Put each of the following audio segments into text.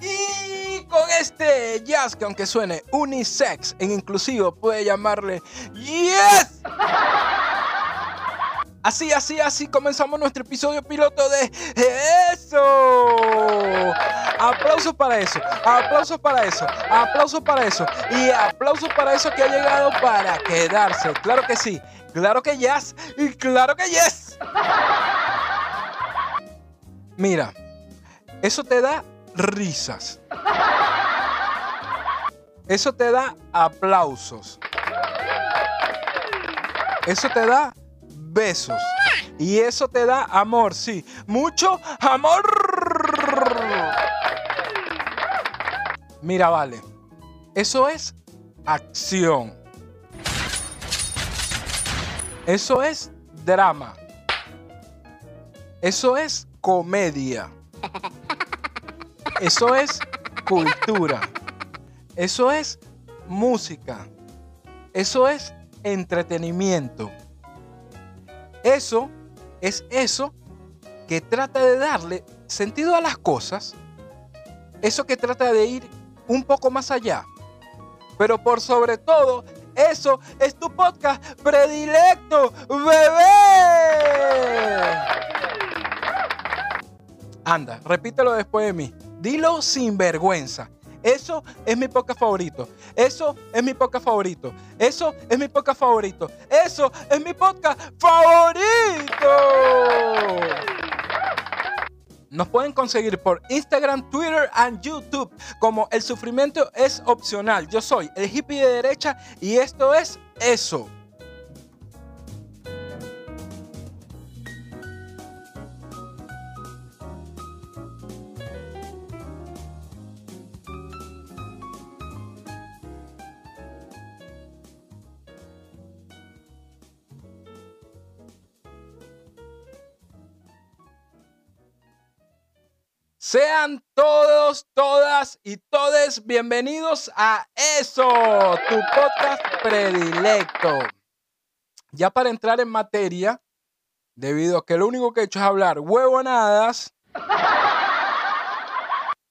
Y con este jazz que aunque suene unisex en inclusivo puede llamarle Yes. Así, así, así comenzamos nuestro episodio piloto de eso. Aplausos para eso, aplausos para eso, aplausos para eso y aplausos para eso que ha llegado para quedarse. Claro que sí, claro que yes y claro que yes. Mira, eso te da risas. Eso te da aplausos. Eso te da besos. Y eso te da amor, sí. Mucho amor. Mira, vale. Eso es acción. Eso es drama. Eso es comedia. Eso es cultura. Eso es música. Eso es entretenimiento. Eso es eso que trata de darle sentido a las cosas. Eso que trata de ir un poco más allá. Pero por sobre todo, eso es tu podcast predilecto, bebé. Anda, repítelo después de mí. Dilo sin vergüenza. Eso es mi podcast favorito. Eso es mi podcast favorito. Eso es mi podcast favorito. Eso es mi podcast favorito. Nos pueden conseguir por Instagram, Twitter y YouTube como El Sufrimiento es opcional. Yo soy el hippie de derecha y esto es eso. Sean todos, todas y todes bienvenidos a Eso, tu podcast predilecto. Ya para entrar en materia, debido a que lo único que he hecho es hablar huevonadas,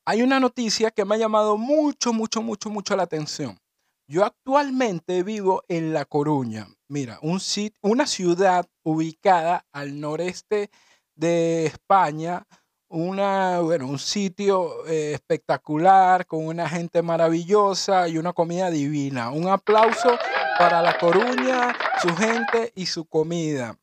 hay una noticia que me ha llamado mucho, mucho, mucho, mucho la atención. Yo actualmente vivo en La Coruña. Mira, un una ciudad ubicada al noreste de España, una, bueno, un sitio eh, espectacular, con una gente maravillosa y una comida divina. Un aplauso para La Coruña, su gente y su comida.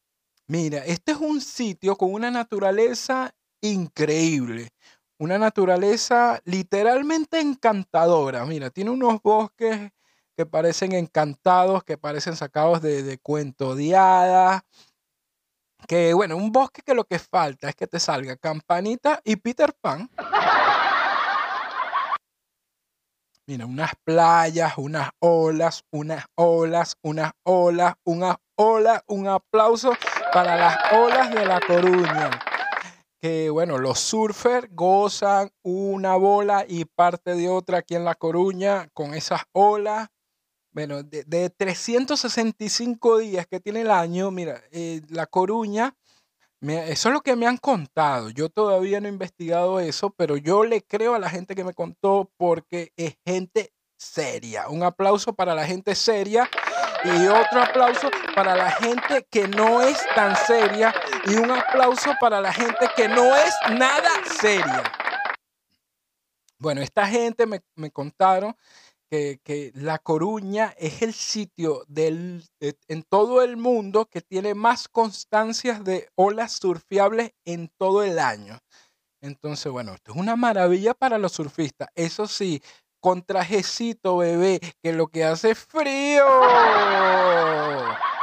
Mira, este es un sitio con una naturaleza increíble. Una naturaleza literalmente encantadora. Mira, tiene unos bosques que parecen encantados, que parecen sacados de, de cuento de hadas que bueno, un bosque que lo que falta es que te salga Campanita y Peter Pan. Mira, unas playas, unas olas, unas olas, unas olas, unas olas, un aplauso para las olas de La Coruña. Que bueno, los surfers gozan una bola y parte de otra aquí en La Coruña con esas olas bueno, de, 365 días que tiene el año, mira, eh, La Coruña, eso es lo que me han contado. Yo todavía no he investigado eso, pero yo le creo a la gente que me contó porque es gente seria. Un aplauso para la gente seria y otro aplauso para la gente que no es tan seria y un aplauso para la gente que no es nada seria. Bueno, esta gente me, me contaron que, La Coruña es el sitio del, en todo el mundo que tiene más constancias de olas surfiables en todo el año. Entonces, bueno, esto es una maravilla para los surfistas. Eso sí, con trajecito, bebé, que lo que hace es frío.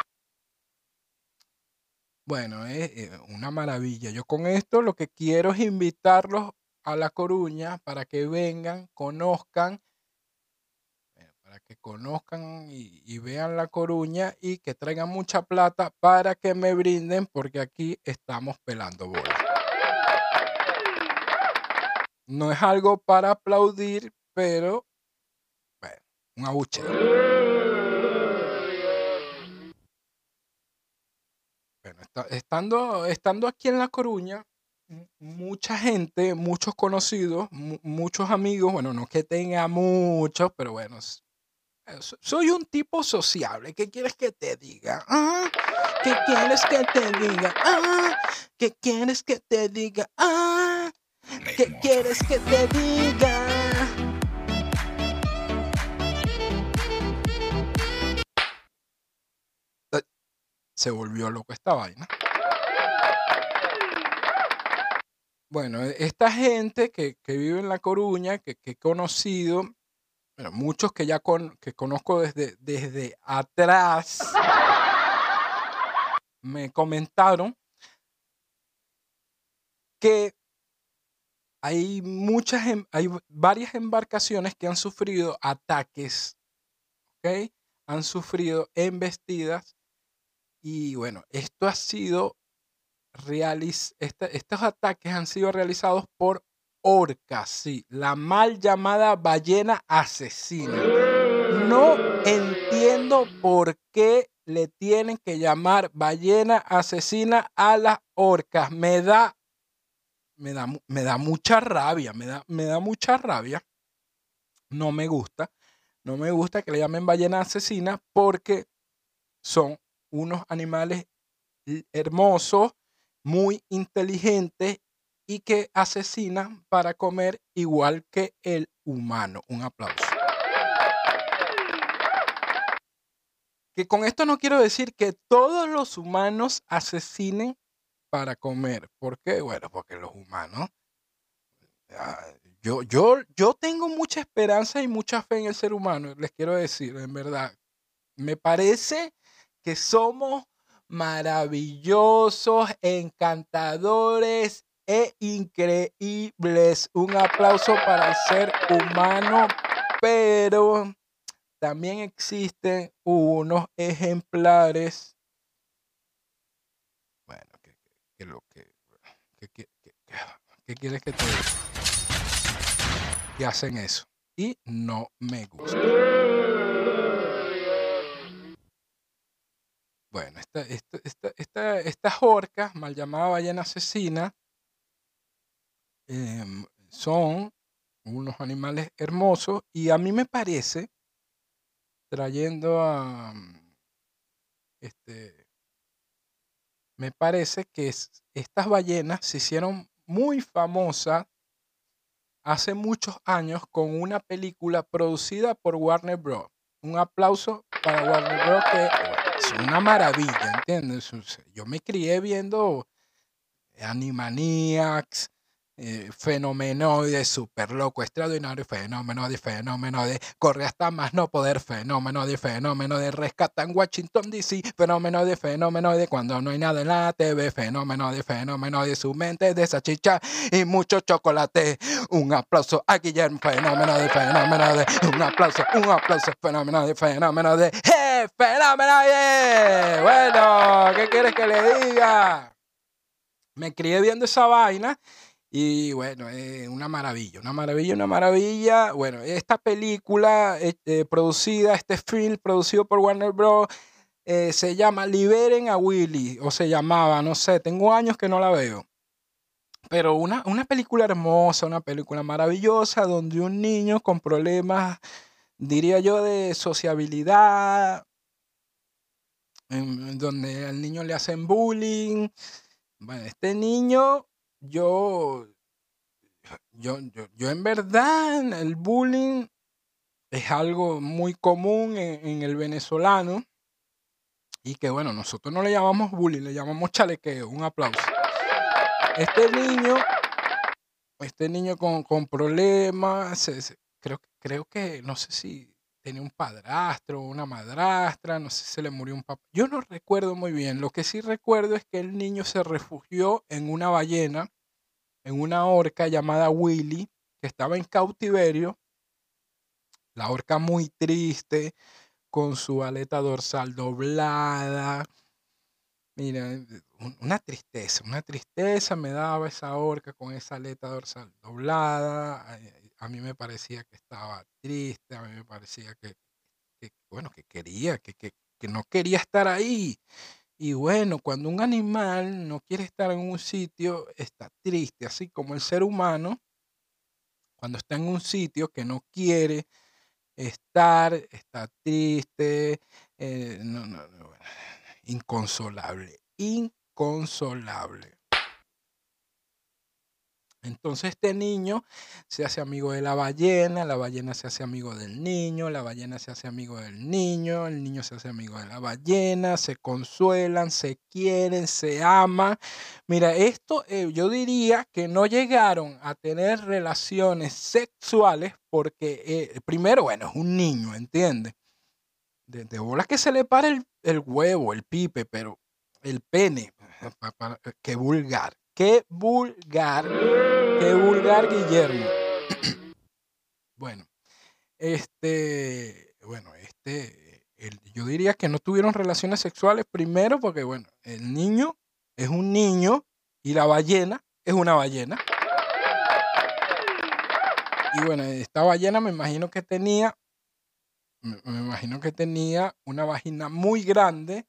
Bueno, es eh, una maravilla. Yo con esto lo que quiero es invitarlos a La Coruña para que vengan, conozcan que conozcan y, vean La Coruña y que traigan mucha plata para que me brinden porque aquí estamos pelando bola. No es algo para aplaudir, pero bueno, un abucheo. Bueno, estando, estando aquí en La Coruña, mucha gente, muchos conocidos, muchos amigos, bueno, no que tenga muchos, pero bueno, soy un tipo sociable. ¿Qué quieres que te diga? Ah, ¿Qué quieres que te diga? Ah, ¿Qué quieres que te diga? Ah, ¿Qué quieres que te diga? Se volvió loco esta vaina. Bueno, e, esta gente que, vive en La Coruña, que, he conocido, bueno, muchos que ya con, que conozco desde, desde atrás, me comentaron que hay muchas, em, hay varias embarcaciones que han sufrido ataques, ¿ok? Han sufrido embestidas y bueno, esto ha sido estos ataques han sido realizados por orcas, sí, la mal llamada ballena asesina. No entiendo por qué le tienen que llamar ballena asesina a las orcas. Me da, me da, me da mucha rabia, me da, me da mucha rabia. No me gusta, no me gusta que le llamen ballena asesina porque son unos animales hermosos, muy inteligente y que asesina para comer igual que el humano. Un aplauso. Que con esto no quiero decir que todos los humanos asesinen para comer. ¿Por qué? Bueno, porque los humanos... Ah, yo, yo, yo tengo mucha esperanza y mucha fe en el ser humano, les quiero decir, en verdad. Me parece que somos maravillosos, encantadores e increíbles. Un aplauso para el ser humano, pero también existen unos ejemplares. Bueno, ¿qué, lo que, quieres que te diga? Que hacen eso. Y no me gusta. Bueno, estas orcas, mal llamada ballena asesina, em, son unos animales hermosos y a mí me parece, trayendo a, este, me parece que estas ballenas se hicieron muy famosas hace muchos años con una película producida por Warner Bros. Un aplauso para Warner Bros. que es una maravilla, ¿entiendes? Yo me crié viendo Animaniacs, eh, fenomenoide, super loco, extraordinario, fenómeno de fenómeno de corre hasta más no poder, fenómeno de fenómeno de rescata en Washington DC, fenómeno de fenómeno de cuando no hay nada en la TV, fenómeno de fenómeno de su mente, de esa chicha y mucho chocolate. Un aplauso a Guillermo, fenómeno de fenómeno de, un aplauso, un aplauso, fenómeno de fenómeno de, ¡eh! ¡Fenómeno de! Bueno, ¿qué quieres que le diga? Me crié viendo esa vaina y bueno, es una maravilla, una maravilla, una maravilla. Bueno, esta película este, producida, este film producido por Warner Bros. Eh, se llama Liberen a Willy, o se llamaba, no sé, tengo años que no la veo. Pero una, una película hermosa, una película maravillosa, donde un niño con problemas, diría yo, de sociabilidad, donde al niño le hacen bullying. Bueno, este niño yo, yo, yo, en verdad, el bullying es algo muy común en, el venezolano y que bueno, nosotros no le llamamos bullying, le llamamos chalequeo. Un aplauso. Este niño, este niño con, problemas, creo, creo que, no sé si tenía un padrastro una madrastra, no sé si se le murió un papá. Yo no recuerdo muy bien. Lo que sí recuerdo es que el niño se refugió en una ballena, en una orca llamada Willy, que estaba en cautiverio. La orca muy triste, con su aleta dorsal doblada. Mira, una tristeza, una tristeza me daba esa orca con esa aleta dorsal doblada a mí me parecía que estaba triste, a mí me parecía que, bueno, que quería, que, que, no quería estar ahí. Y bueno, cuando un animal no quiere estar en un sitio, está triste, así como el ser humano, cuando está en un sitio que no quiere estar, está triste, eh, no, no, no, inconsolable, inconsolable. Entonces este niño se hace amigo de la ballena, la ballena se hace amigo del niño, la ballena se hace amigo del niño, el niño se hace amigo de la ballena, se consuelan, se quieren, se aman. Mira, esto eh, yo diría que no llegaron a tener relaciones sexuales porque eh, primero, bueno, es un niño, ¿entiendes? De, de bolas que se le para el, el huevo, el pipe, pero el pene, qué vulgar. Qué vulgar, qué vulgar Guillermo. bueno, este, bueno, este, yo diría que no tuvieron relaciones sexuales primero porque, bueno, el niño es un niño y la ballena es una ballena. Y bueno, esta ballena me imagino que tenía, me, me imagino que tenía una vagina muy grande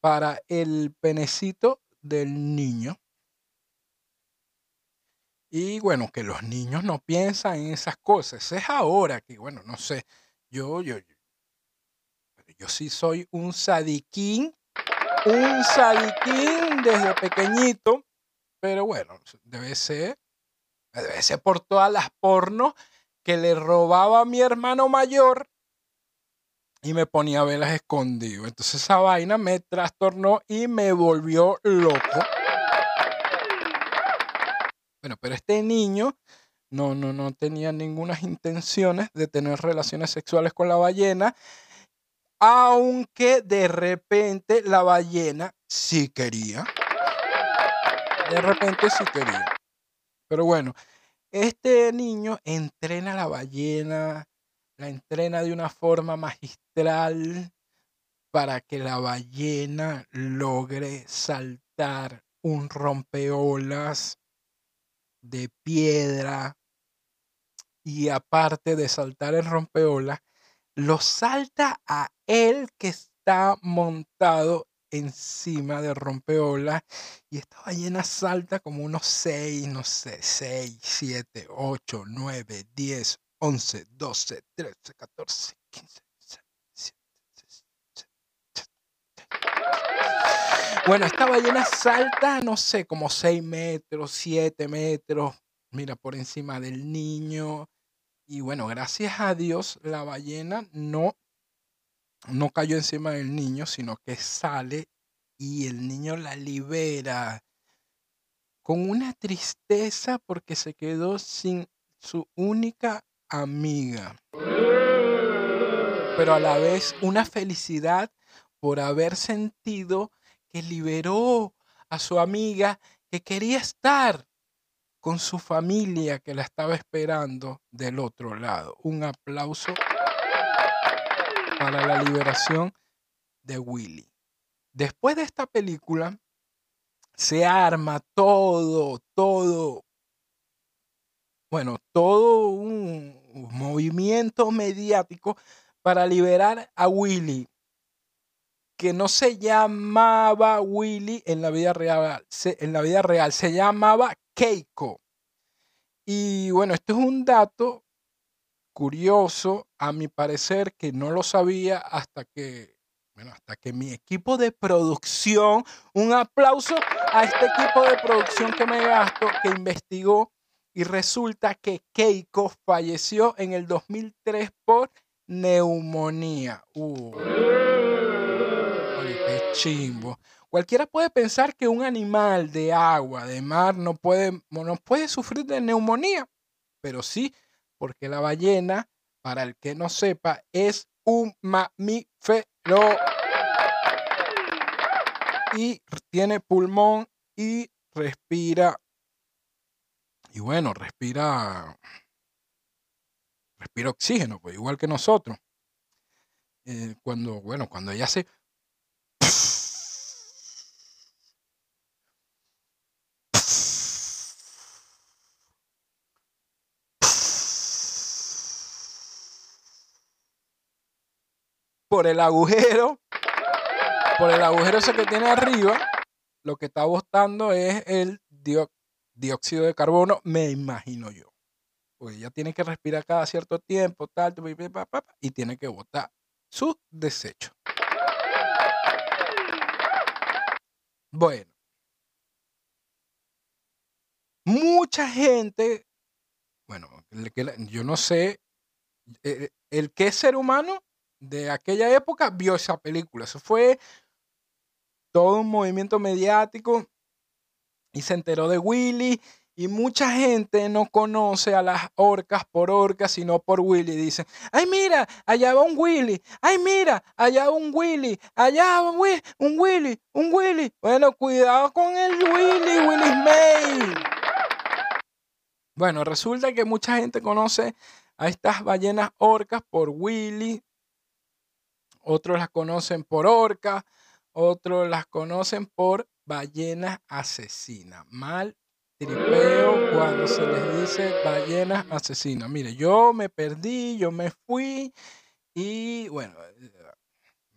para el penecito del niño. Y bueno, que los niños no piensan en esas cosas. Es ahora que, bueno, no sé, yo, yo, yo sí soy un sadiquín, un sadiquín desde pequeñito, pero bueno, debe ser, debe ser por todas las pornos que le robaba a mi hermano mayor y me ponía velas escondido. Entonces esa vaina me trastornó y me volvió loco. Bueno, pero este niño no, no, no tenía ninguna intenciones de tener relaciones sexuales con la ballena, aunque de repente la ballena sí quería. De repente sí quería. Pero bueno, este niño entrena a la ballena, la entrena de una forma magistral para que la ballena logre saltar un rompeolas de piedra y aparte de saltar el rompeolas, lo salta a él que está montado encima del rompeolas y esta ballena salta como unos 6, no sé, 6, 7, 8, 9, 10, 11, 12, 13, 14, 15. Bueno, esta ballena salta, no sé, como 6 metros, 7 metros, mira, por encima del niño. Y bueno, gracias a Dios, la ballena no, no cayó encima del niño, sino que sale y el niño la libera con una tristeza porque se quedó sin su única amiga. Pero a la vez una felicidad por haber sentido que liberó a su amiga que quería estar con su familia que la estaba esperando del otro lado. Un aplauso para la liberación de Willy. Después de esta película, se arma todo, todo, bueno, todo un movimiento mediático para liberar a Willy que no se llamaba Willy en la vida real, se, en la vida real se llamaba Keiko. Y bueno, este es un dato curioso, a mi parecer, que no lo sabía hasta que, bueno, hasta que mi equipo de producción, un aplauso a este equipo de producción que me gasto, que investigó y resulta que Keiko falleció en el 2003 por neumonía. Uh chimbo. Cualquiera puede pensar que un animal de agua, de mar, no puede, no puede sufrir de neumonía, pero sí, porque la ballena, para el que no sepa, es un mamífero y tiene pulmón y respira. Y bueno, respira, respira oxígeno, pues igual que nosotros. Eh, cuando, bueno, cuando ella se por el agujero por el agujero ese que tiene arriba, lo que está botando es el dióxido de carbono, me imagino yo. Porque ella tiene que respirar cada cierto tiempo, tal, y tiene que botar su desecho. Bueno. Mucha gente, bueno, yo no sé, eh, el que es ser humano de aquella época vio esa película. Eso fue todo un movimiento mediático y se enteró de Willy. Y mucha gente no conoce a las orcas por orcas, sino por Willy. Dicen, ay mira, allá va un Willy. Ay mira, allá va un Willy. Allá va un Willy, un Willy, un Willy. Bueno, cuidado con el Willy, Willy May. Bueno, resulta que mucha gente conoce a estas ballenas orcas por Willy. Otros las conocen por orca. Otros las conocen por ballenas asesinas. Mal tripeo cuando se les dice ballenas asesinas. Mire, yo me perdí, yo me fui y bueno,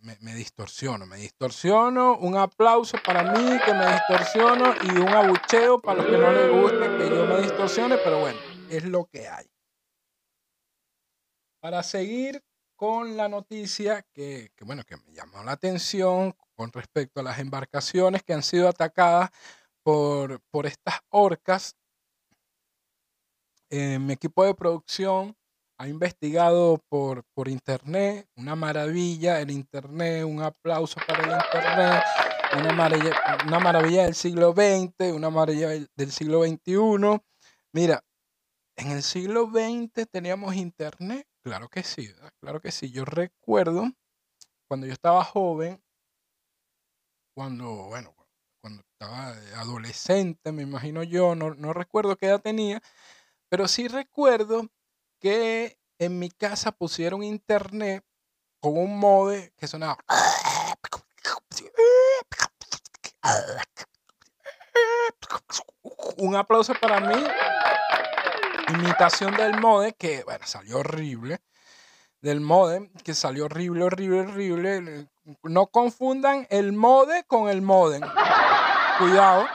me, me, distorsiono, me distorsiono. Un aplauso para mí que me distorsiono y un abucheo para los que no les guste que yo me distorsione, pero bueno, es lo que hay. Para seguir con la noticia que, bueno, que me llamó la atención con respecto a las embarcaciones que han sido atacadas por, por estas orcas. Eh, mi equipo de producción ha investigado por, por internet, una maravilla el internet, un aplauso para el internet, una maravilla, una maravilla del siglo XX, una maravilla del siglo XXI. Mira, en el siglo XX teníamos internet, claro que sí, claro que sí. Yo recuerdo cuando yo estaba joven, cuando, bueno, cuando estaba adolescente, me imagino yo, no, no recuerdo qué edad tenía, pero sí recuerdo que en mi casa pusieron internet con un mode que sonaba. Un aplauso para mí. Imitación del mode que, bueno, salió horrible. Del modem, que salió horrible, horrible, horrible. No confundan el mode con el modem cuidado,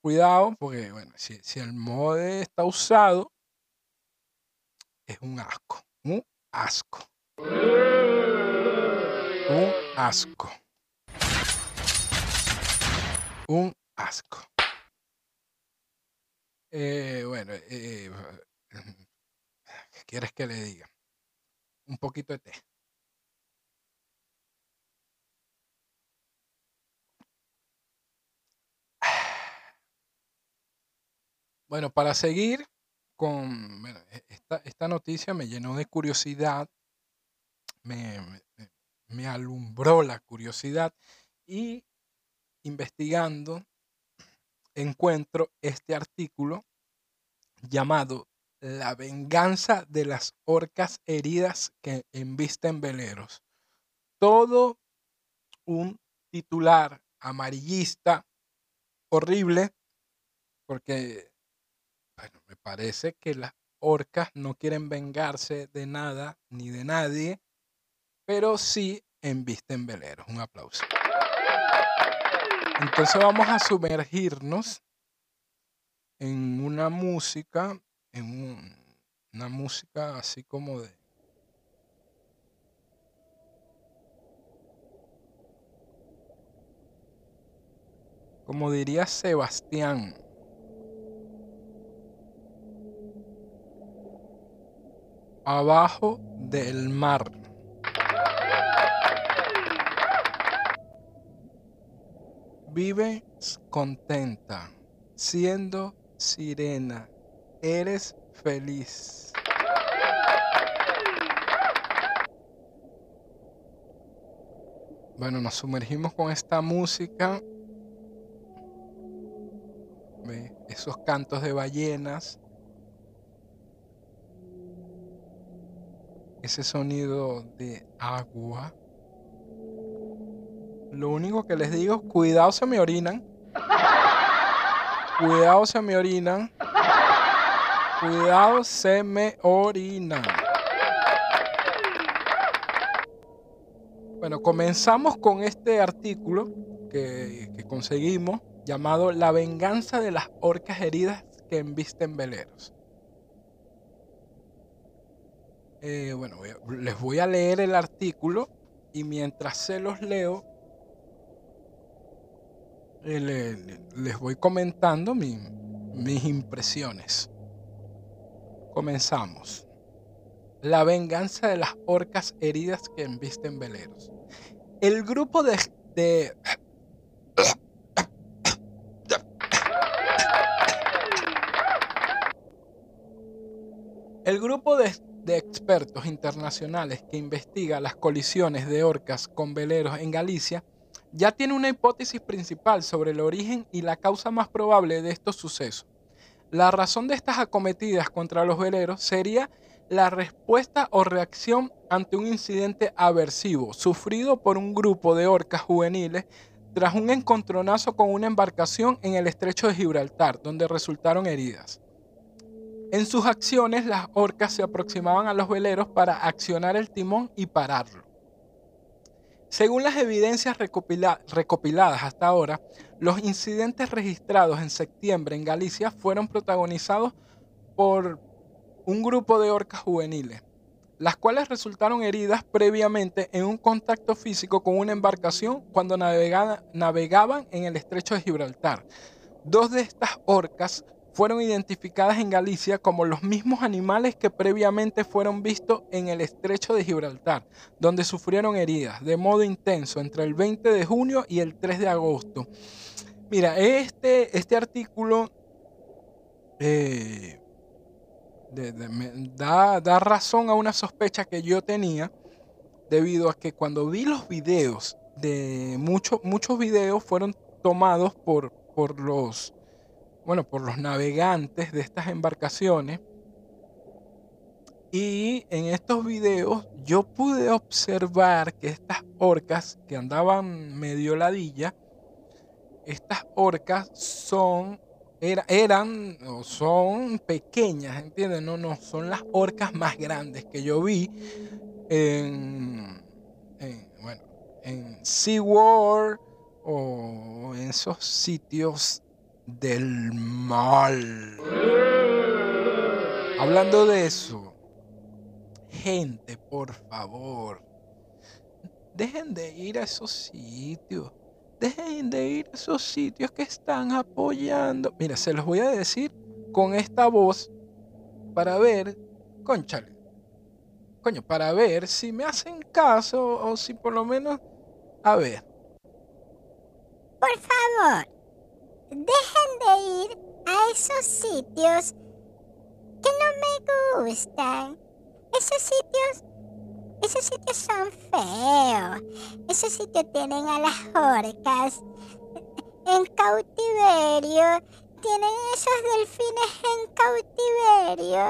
cuidado, porque bueno, si, si el mode está usado, es un asco, un asco. Un asco. Un asco. Eh, bueno, eh, ¿qué quieres que le diga? Un poquito de té. Bueno, para seguir con e, esta, noticia me llenó de curiosidad, me, me alumbró la curiosidad y investigando encuentro este artículo llamado La venganza de las orcas heridas que embisten veleros. Todo un titular amarillista horrible porque me parece que las orcas no quieren vengarse de nada ni de nadie, pero sí embisten veleros. Un aplauso. Entonces vamos a sumergirnos en una música, en una música así como de... Como diría Sebastián, abajo del mar. Vives contenta, siendo sirena, eres feliz. Bueno, nos sumergimos con esta música, esos cantos de ballenas, ese sonido de agua. Lo único que les digo, cuidado se me orinan. Cuidado se me orinan. Cuidado se me orinan. Bueno, comenzamos con este artículo que, que conseguimos llamado La venganza de las orcas heridas que embisten veleros. Eh, bueno, les voy a leer el artículo y mientras se los leo, les voy comentando mis impresiones. Comenzamos. La venganza de las orcas heridas que embisten veleros. El grupo de, de El grupo de, expertos internacionales que investiga las colisiones de orcas con veleros en Galicia ya tiene una hipótesis principal sobre el origen y la causa más probable de estos sucesos. La razón de estas acometidas contra los veleros sería la respuesta o reacción ante un incidente aversivo sufrido por un grupo de orcas juveniles tras un encontronazo con una embarcación en el estrecho de Gibraltar, donde resultaron heridas. En sus acciones, las orcas se aproximaban a los veleros para accionar el timón y pararlo. Según las evidencias recopiladas hasta ahora, los incidentes registrados en septiembre en Galicia fueron protagonizados por un grupo de orcas juveniles, las cuales resultaron heridas previamente en un contacto físico con una embarcación cuando navegaban en el estrecho de Gibraltar. Dos de estas orcas fueron identificadas en Galicia como los mismos animales que previamente fueron vistos en el estrecho de Gibraltar, donde sufrieron heridas de modo intenso entre el 20 de junio y el 3 de agosto. Mira, este, este artículo eh, da, da razón a una sospecha que yo tenía debido a que cuando vi los videos de muchos muchos videos fueron tomados por, por los bueno, por los navegantes de estas embarcaciones. Y en estos videos yo pude observar que estas orcas que andaban medio ladilla, estas orcas son, eran o son pequeñas, ¿entiendes? No, no, son las orcas más grandes que yo vi en, en bueno, en SeaWorld o en esos sitios del mal. Hablando de eso, gente, por favor, dejen de ir a esos sitios. Dejen de ir a esos sitios que están apoyando. Mira, se los voy a decir con esta voz para ver, conchale, coño, para ver si me hacen caso o si por lo menos, a ver. Por favor, dejen de ir a esos sitios que no me gustan. Esos sitios, esos sitios son feos. Esos sitios tienen a las orcas en cautiverio tienen esos delfines en cautiverio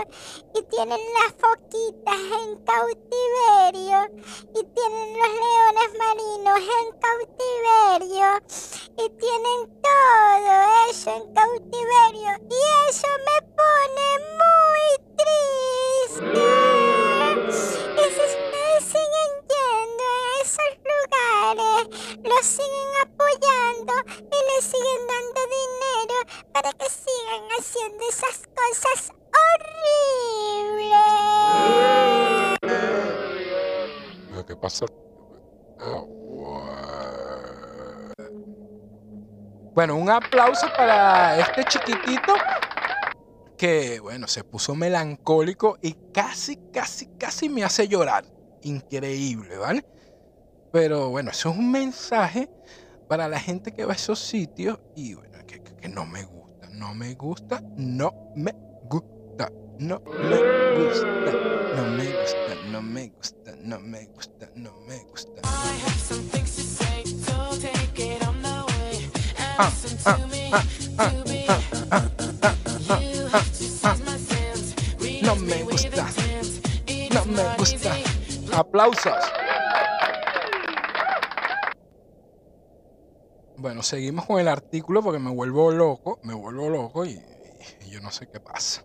y tienen las foquitas en cautiverio y tienen los leones marinos en cautiverio y tienen todo eso en cautiverio y eso me pone muy triste. Ustedes siguen esos lugares, los siguen apoyando y les siguen dando dinero para que sigan haciendo esas cosas horribles. ¿Qué pasa? Bueno, un aplauso para este chiquitito que, bueno, se puso melancólico y casi, casi, casi me hace llorar. Increíble, ¿vale? Pero bueno, eso es un mensaje para la gente que va a esos sitios y bueno, que, no me gusta, no me gusta, no me gusta, no me gusta, no me gusta, no me gusta, no me gusta. Ah, ah, ah, ah, ah, ah, no me gusta, no me gusta. Aplausos. Bueno, seguimos con el artículo porque me vuelvo loco, me vuelvo loco y, yo no sé qué pasa.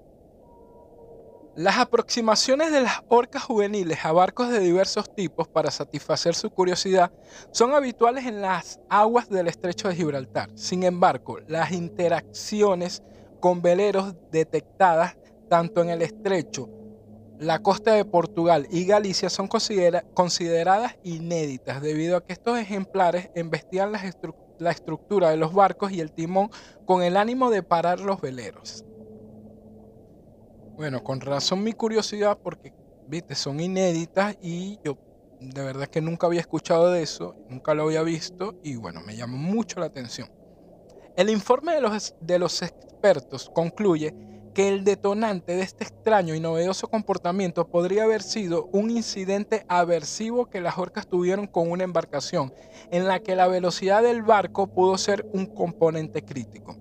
Las aproximaciones de las orcas juveniles a barcos de diversos tipos para satisfacer su curiosidad son habituales en las aguas del estrecho de Gibraltar. Sin embargo, las interacciones con veleros detectadas tanto en el estrecho, la costa de Portugal y Galicia son consideradas inéditas debido a que estos ejemplares embestían la estructura de los barcos y el timón con el ánimo de parar los veleros. Bueno, con razón mi curiosidad porque, viste, son inéditas y yo de verdad que nunca había escuchado de eso, nunca lo había visto y bueno, me llamó mucho la atención. El informe de los, de los expertos concluye que el detonante de este extraño y novedoso comportamiento podría haber sido un incidente aversivo que las orcas tuvieron con una embarcación, en la que la velocidad del barco pudo ser un componente crítico.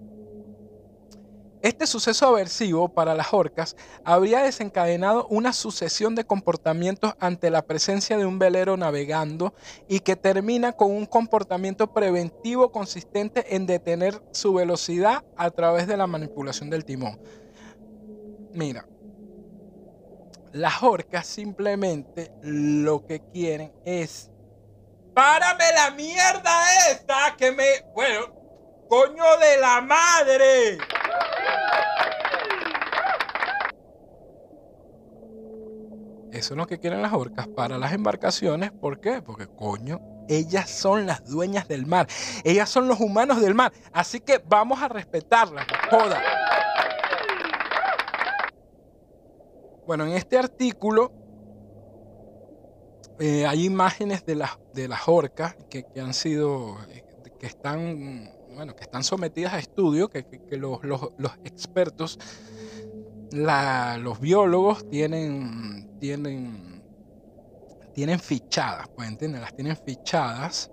Este suceso aversivo para las orcas habría desencadenado una sucesión de comportamientos ante la presencia de un velero navegando y que termina con un comportamiento preventivo consistente en detener su velocidad a través de la manipulación del timón. Mira, las orcas simplemente lo que quieren es... ¡Párame la mierda esta que me... Bueno, coño de la madre! Eso es lo que quieren las orcas para las embarcaciones. ¿Por qué? Porque coño, ellas son las dueñas del mar. Ellas son los humanos del mar. Así que vamos a respetarlas. Joda. Bueno, en este artículo eh, hay imágenes de las, de las orcas que, han sido, eh, que están, bueno, que están sometidas a estudio, que, los, los, los expertos los biólogos tienen, tienen, tienen fichadas, pues entienden, las tienen fichadas.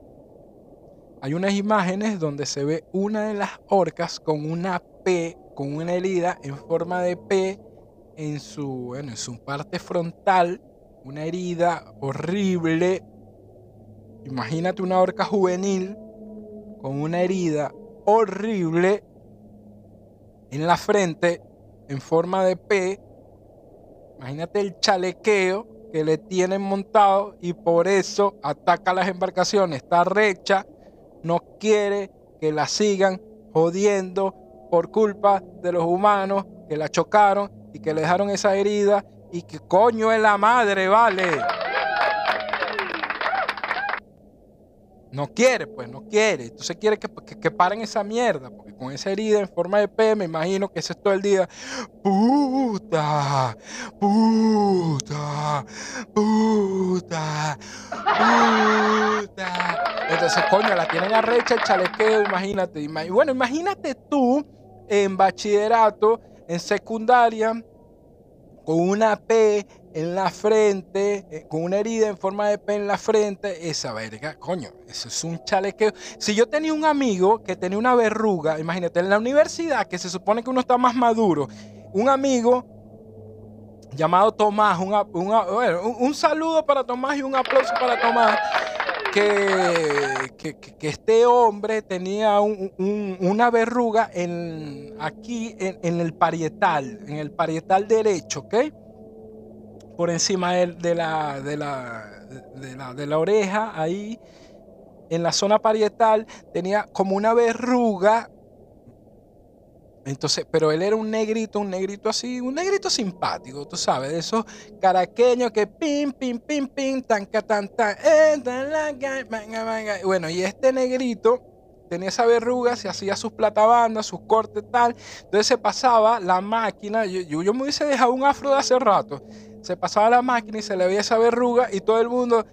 Hay unas imágenes donde se ve una de las orcas con una P, con una herida en forma de P en su, en su parte frontal, una herida horrible. Imagínate una orca juvenil con una herida horrible en la frente en forma de P. Imagínate el chalequeo que le tienen montado y por eso ataca las embarcaciones. Está recha, no quiere que la sigan jodiendo por culpa de los humanos que la chocaron y que le dejaron esa herida y que coño es la madre, vale. No quiere, pues no quiere. Entonces quiere que, que, paren esa mierda. Porque con esa herida en forma de P, me imagino que ese es todo el día. Puta, puta, puta, puta. Entonces, coño, la tienen arrecha el chalequeo, imagínate. Bueno, imagínate tú en bachillerato, en secundaria, con una P en la frente, eh, con una herida en forma de P en la frente, esa verga, coño, eso es un chalequeo. Si yo tenía un amigo que tenía una verruga, imagínate, en la universidad, que se supone que uno está más maduro, un amigo llamado Tomás, un, saludo para Tomás y un aplauso para Tomás. Que, que, este hombre tenía una verruga en, aquí en, el parietal, en el parietal derecho, ¿ok? por encima de, la, de, la, de, la, oreja, ahí en la zona parietal, tenía como una verruga. Entonces, pero él era un negrito, un negrito así, un negrito simpático, tú sabes, de esos caraqueños que pim, pim, pim, pim, tan, tan, tan, bueno, y este negrito tenía esa verruga, se hacía sus platabandas, sus cortes, tal. Entonces se pasaba la máquina. Yo, yo, me hubiese dejado un afro de hace rato se pasaba la máquina y se le veía esa verruga y todo el mundo,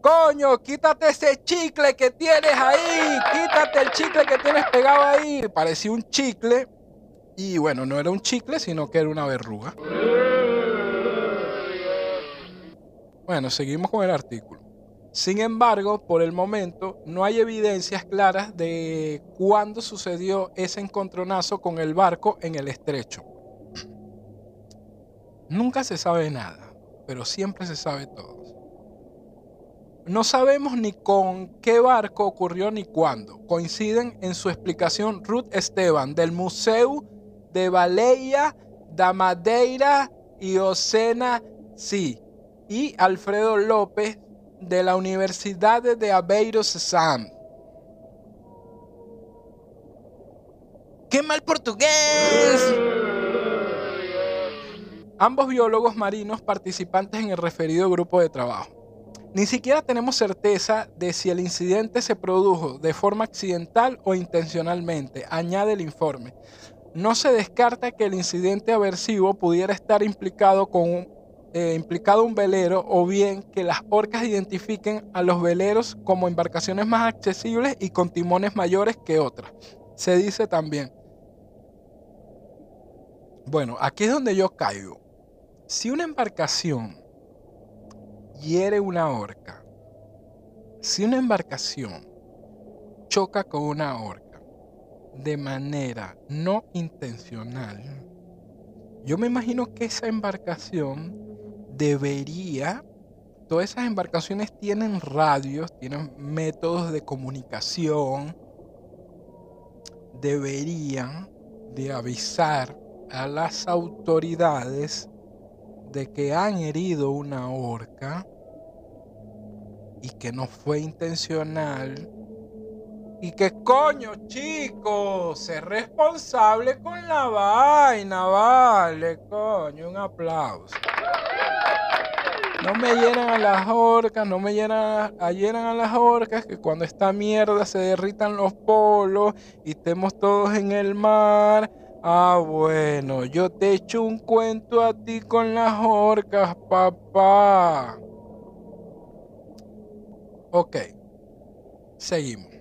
coño, quítate ese chicle que tienes ahí, quítate el chicle que tienes pegado ahí. Parecía un chicle y bueno, no era un chicle, sino que era una verruga. Bueno, seguimos con el artículo. Sin embargo, por el momento no hay evidencias claras de cuándo sucedió ese encontronazo con el barco en el estrecho. Nunca se sabe nada, pero siempre se sabe todo. No sabemos ni con qué barco ocurrió ni cuándo. Coinciden en su explicación Ruth Esteban del Museo de Baleia da Madeira y Osena Sí y Alfredo López de la Universidad de Aveiro Sam. ¡Qué mal portugués! Ambos biólogos marinos participantes en el referido grupo de trabajo. Ni siquiera tenemos certeza de si el incidente se produjo de forma accidental o intencionalmente, añade el informe. No se descarta que el incidente aversivo pudiera estar implicado con eh, implicado un velero o bien que las orcas identifiquen a los veleros como embarcaciones más accesibles y con timones mayores que otras. Se dice también. Bueno, aquí es donde yo caigo. Si una embarcación hiere una orca, si una embarcación choca con una orca de manera no intencional, yo me imagino que esa embarcación debería, todas esas embarcaciones tienen radios, tienen métodos de comunicación, deberían de avisar a las autoridades de que han herido una orca y que no fue intencional y que coño, chicos, ser responsable con la vaina, vale, coño, un aplauso. No me llenan a las orcas, no me llenan a, llenan a las orcas que cuando esta mierda se derritan los polos y estemos todos en el mar. Ah, bueno, yo te echo un cuento a ti con las orcas, papá. Ok, seguimos.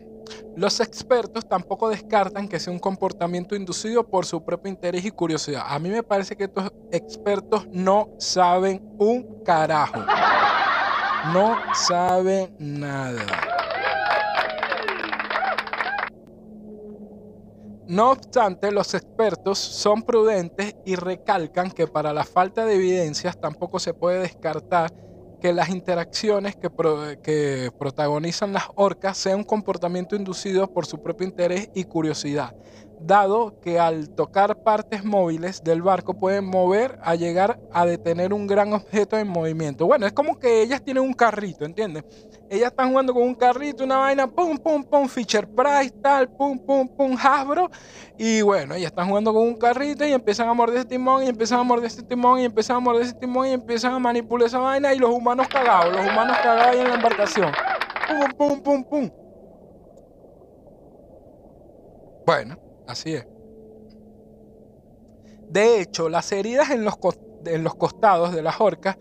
Los expertos tampoco descartan que sea un comportamiento inducido por su propio interés y curiosidad. A mí me parece que estos expertos no saben un carajo. No saben nada. No obstante, los expertos son prudentes y recalcan que para la falta de evidencias tampoco se puede descartar que las interacciones que, que, protagonizan las orcas sean un comportamiento inducido por su propio interés y curiosidad, dado que al tocar partes móviles del barco pueden mover a llegar a detener un gran objeto en movimiento. Bueno, es como que ellas tienen un carrito, ¿entiendes? Ellas están jugando con un carrito, una vaina, pum, pum, pum, Fisher Price, tal, pum, pum, pum, Hasbro. Y bueno, ellas están jugando con un carrito y empiezan a morder ese timón y empiezan a morder ese timón y empiezan a morder ese timón y empiezan a manipular esa vaina y los humanos cagados, los humanos cagados ahí en la embarcación. Pum, pum, pum, pum. Bueno, así es. De hecho, las heridas en los, en los costados de las orcas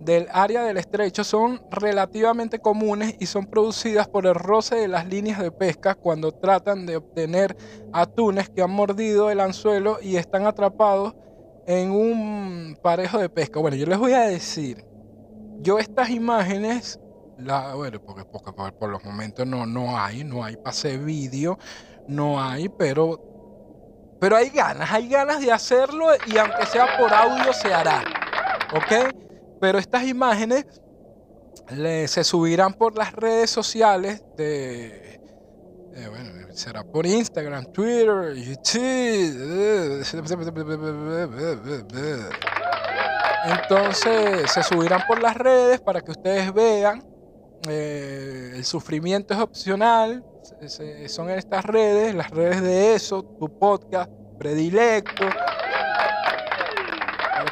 del área del estrecho son relativamente comunes y son producidas por el roce de las líneas de pesca cuando tratan de obtener atunes que han mordido el anzuelo y están atrapados en un parejo de pesca. Bueno, yo les voy a decir, yo estas imágenes, la, bueno, porque, por los momentos no, no hay, no hay pase vídeo, no hay, pero, pero hay ganas, hay ganas de hacerlo y aunque sea por audio se hará. ¿Ok? Pero estas imágenes se subirán por las redes sociales de... Eh, bueno, será por Instagram, Twitter, YouTube. Entonces se subirán por las redes para que ustedes vean. Eh, el sufrimiento es opcional. Son estas redes, las redes de eso, tu podcast predilecto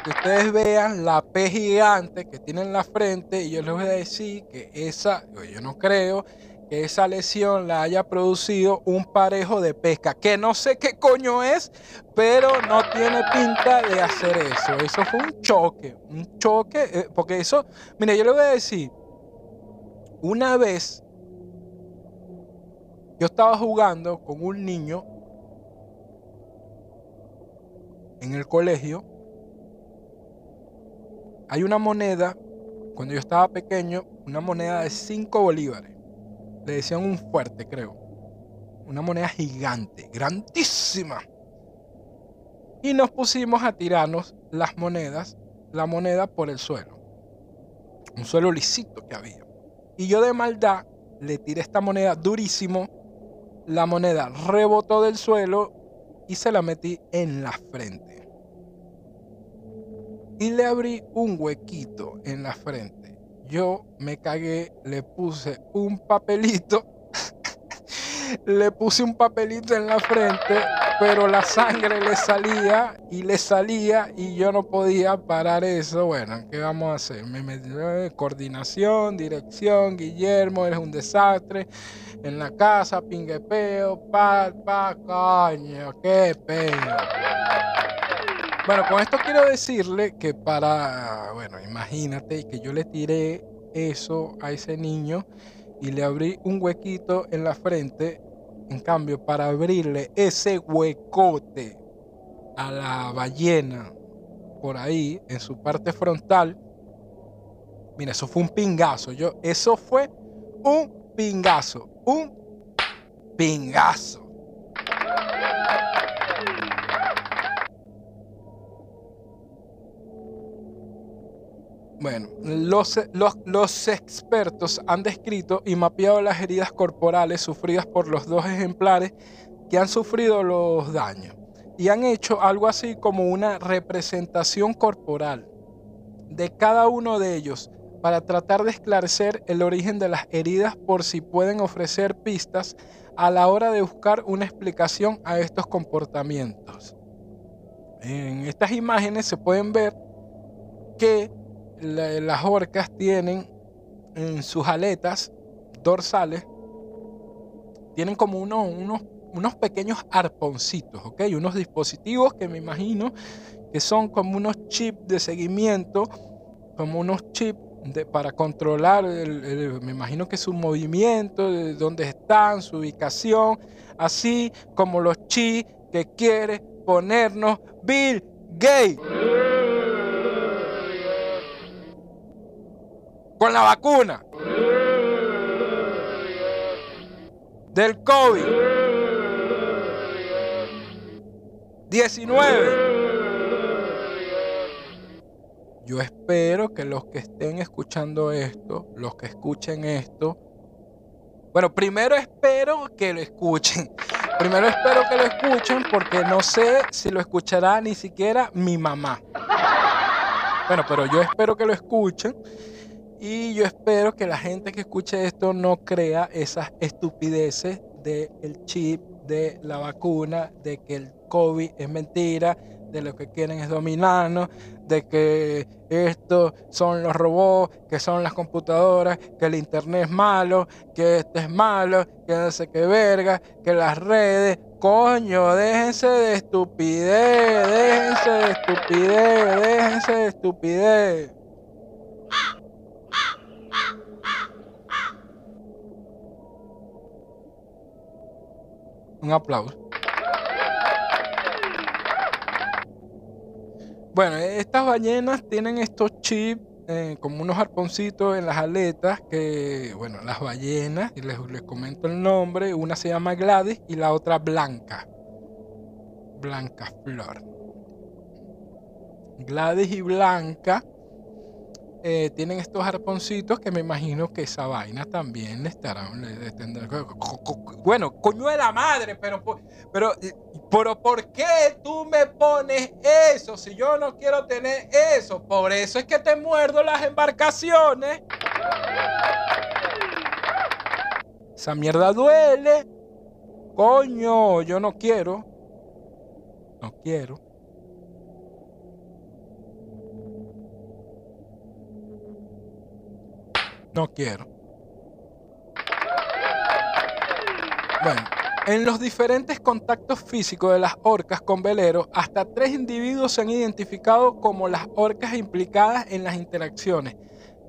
que ustedes vean la P gigante que tiene en la frente y yo les voy a decir que esa, yo no creo que esa lesión la haya producido un parejo de pesca, que no sé qué coño es, pero no tiene pinta de hacer eso. Eso fue un choque, un choque, eh, porque eso, mire, yo le voy a decir, una vez yo estaba jugando con un niño en el colegio hay una moneda, cuando yo estaba pequeño, una moneda de 5 bolívares. Le decían un fuerte, creo. Una moneda gigante, grandísima. Y nos pusimos a tirarnos las monedas, la moneda por el suelo. Un suelo lisito que había. Y yo de maldad le tiré esta moneda durísimo. La moneda rebotó del suelo y se la metí en la frente. y le abrí un huequito en la frente. Yo me cagué, le puse un papelito, le puse un papelito en la frente, pero la sangre le salía y le salía y yo no podía parar eso. Bueno, ¿qué vamos a hacer? Me metí eh, coordinación, dirección, Guillermo, eres un desastre. En la casa, pinguepeo, pa, pa, coño, qué peo. Bueno, con esto quiero decirle que para, bueno, imagínate que yo le tiré eso a ese niño y le abrí un huequito en la frente. En cambio, para abrirle ese huecote a la ballena por ahí, en su parte frontal, mira, eso fue un pingazo. Yo, eso fue un pingazo, un pingazo. Bueno, los, los, expertos han descrito y mapeado las heridas corporales sufridas por los dos ejemplares que han sufrido los daños y han hecho algo así como una representación corporal de cada uno de ellos para tratar de esclarecer el origen de las heridas por si pueden ofrecer pistas a la hora de buscar una explicación a estos comportamientos. En estas imágenes se pueden ver que las orcas tienen en sus aletas dorsales, tienen como unos, unos, pequeños arponcitos, ¿ok? Unos dispositivos que me imagino que son como unos chips de seguimiento, como unos chips para controlar, me imagino que su movimiento, de dónde están, su ubicación, así como los chips que quiere ponernos Bill Gates. Con la vacuna del COVID 19. Yo espero que los que estén escuchando esto, los que escuchen esto, bueno, primero espero que lo escuchen. Primero espero que lo escuchen porque no sé si lo escuchará ni siquiera mi mamá. Bueno, pero yo espero que lo escuchen y yo espero que la gente que escuche esto no crea esas estupideces del chip, de la vacuna, de que el COVID es mentira, de lo que quieren es dominarnos, de que estos son los robots, que son las computadoras, que el internet es malo, que esto es malo, que no sé qué verga, que las redes, coño, déjense de estupidez, déjense de estupidez, déjense de estupidez. Un aplauso. Bueno, estas ballenas tienen estos chips eh, como unos arponcitos en las aletas que, bueno, las ballenas, y les, les comento el nombre, una se llama Gladys y la otra Blanca. Blanca Flor. Gladys y Blanca eh, tienen estos arponcitos que me imagino que esa vaina también le estarán. bueno, coño de la madre, pero, pero, pero ¿por qué tú me pones eso si yo no quiero tener eso? Por eso es que te muerdo las embarcaciones. Esa mierda duele. Coño, yo no quiero. No quiero. No quiero. Bueno, en los diferentes contactos físicos de las orcas con veleros, hasta tres individuos se han identificado como las orcas implicadas en las interacciones,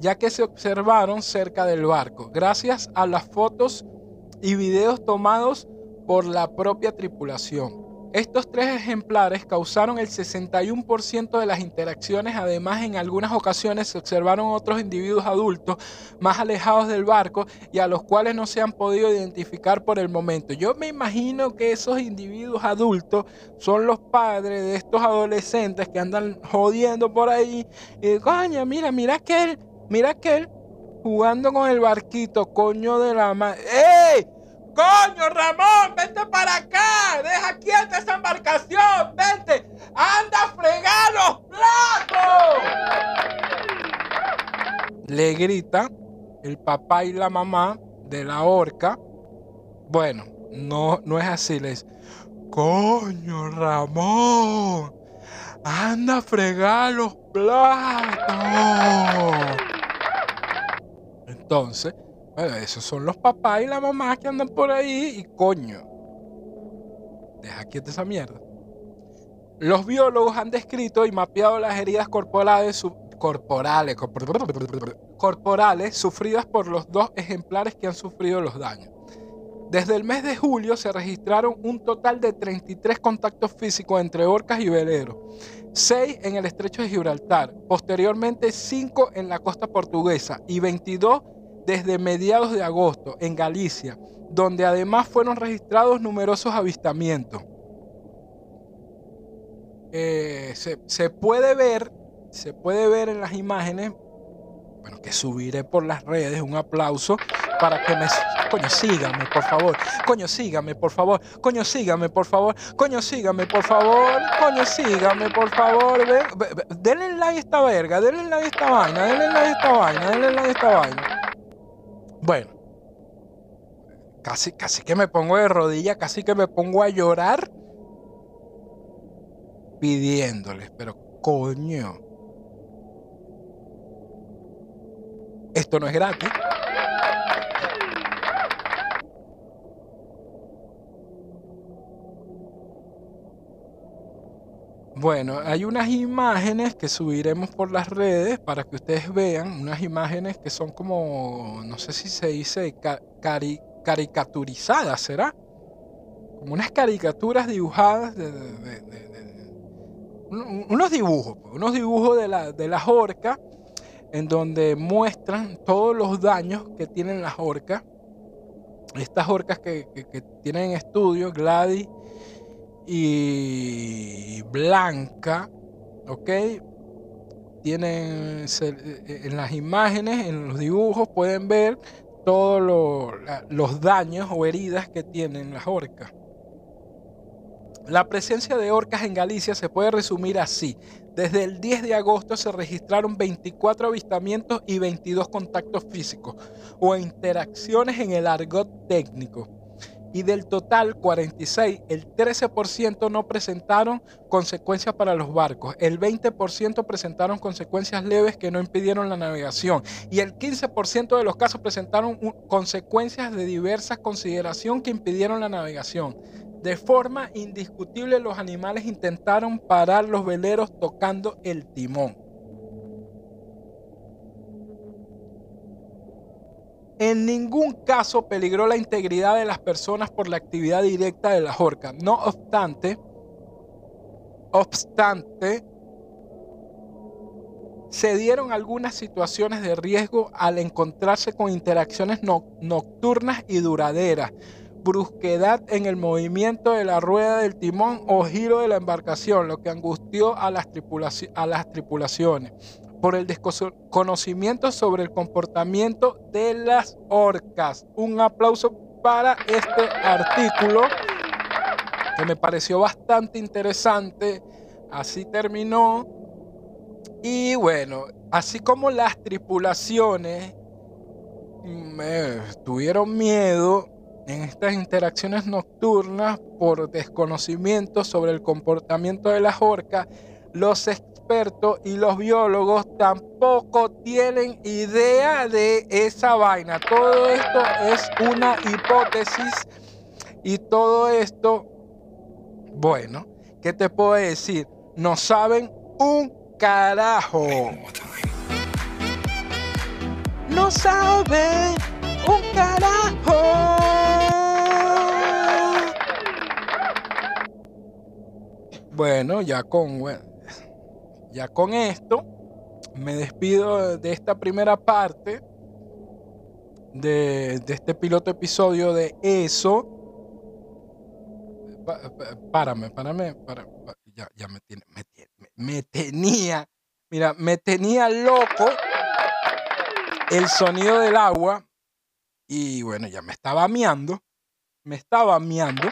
ya que se observaron cerca del barco, gracias a las fotos y videos tomados por la propia tripulación. Estos tres ejemplares causaron el 61% de las interacciones, además en algunas ocasiones se observaron otros individuos adultos más alejados del barco y a los cuales no se han podido identificar por el momento. Yo me imagino que esos individuos adultos son los padres de estos adolescentes que andan jodiendo por ahí y coño, mira, mira aquel, mira aquel jugando con el barquito, coño de la madre. ¡Ey! Coño, Ramón, vente para acá. Deja quieta esa embarcación. Vente. Anda a fregar los platos. le grita el papá y la mamá de la orca. Bueno, no, no es así, le dice, coño Ramón, anda a fregar los platos. Entonces, bueno, esos son los papás y la mamá que andan por ahí y coño, deja quieta esa mierda. Los biólogos han descrito y mapeado las heridas corporales, corporales, corporales sufridas por los dos ejemplares que han sufrido los daños. Desde el mes de julio se registraron un total de 33 contactos físicos entre orcas y veleros, 6 en el estrecho de Gibraltar, posteriormente 5 en la costa portuguesa y 22 desde mediados de agosto en Galicia, donde además fueron registrados numerosos avistamientos. Eh, se, puede ver, se puede ver en las imágenes, bueno, que subiré por las redes, un aplauso para que me... Coño, síganme, por favor. Coño, síganme, por favor. Coño, síganme, por favor. Coño, síganme, por favor. Coño, síganme, por favor. Denle like a esta verga. Denle like a esta vaina. Denle like a esta vaina. Denle like a esta vaina. Bueno. Casi, casi que me pongo de rodillas. Casi que me pongo a llorar pidiéndoles, pero coño, esto no es gratis. Bueno, hay unas imágenes que subiremos por las redes para que ustedes vean, unas imágenes que son como, no sé si se dice caricaturizadas, ¿será? Como unas caricaturas dibujadas de, unos dibujos, pues, unos dibujos de, la, de las orcas, en donde muestran todos los daños que tienen las orcas. Estas orcas que, tienen estudio, Gladys y Blanca, ¿ok? Tienen en las imágenes, en los dibujos, pueden ver todos los daños o heridas que tienen las orcas. La presencia de orcas en Galicia se puede resumir así. Desde el 10 de agosto se registraron 24 avistamientos y 22 contactos físicos o interacciones en el argot técnico. Y del total 46, el 13% no presentaron consecuencias para los barcos, el 20% presentaron consecuencias leves que no impidieron la navegación y el 15% de los casos presentaron consecuencias de diversas consideración que impidieron la navegación. De forma indiscutible los animales intentaron parar los veleros tocando el timón. En ningún caso peligró la integridad de las personas por la actividad directa de la orcas. No obstante, obstante, se dieron algunas situaciones de riesgo al encontrarse con interacciones nocturnas y duraderas, brusquedad en el movimiento de la rueda del timón o giro de la embarcación, lo que angustió a las tripulaciones por el desconocimiento sobre el comportamiento de las orcas. Un aplauso para este artículo que me pareció bastante interesante. Así terminó. Y bueno, así como las tripulaciones me mm, tuvieron miedo, en estas interacciones nocturnas por desconocimiento sobre el comportamiento de las orcas, los y los biólogos tampoco tienen idea de esa vaina. Todo esto es una hipótesis y todo esto, bueno, ¿qué te puedo decir? No saben un carajo. No saben un carajo. Bueno, ya con, ya con esto me despido de esta primera parte de, este piloto episodio de eso. párame, párame, ya, ya me, tiene, me, tenía, mira, me tenía loco el sonido del agua y bueno, ya me estaba miando, me estaba miando.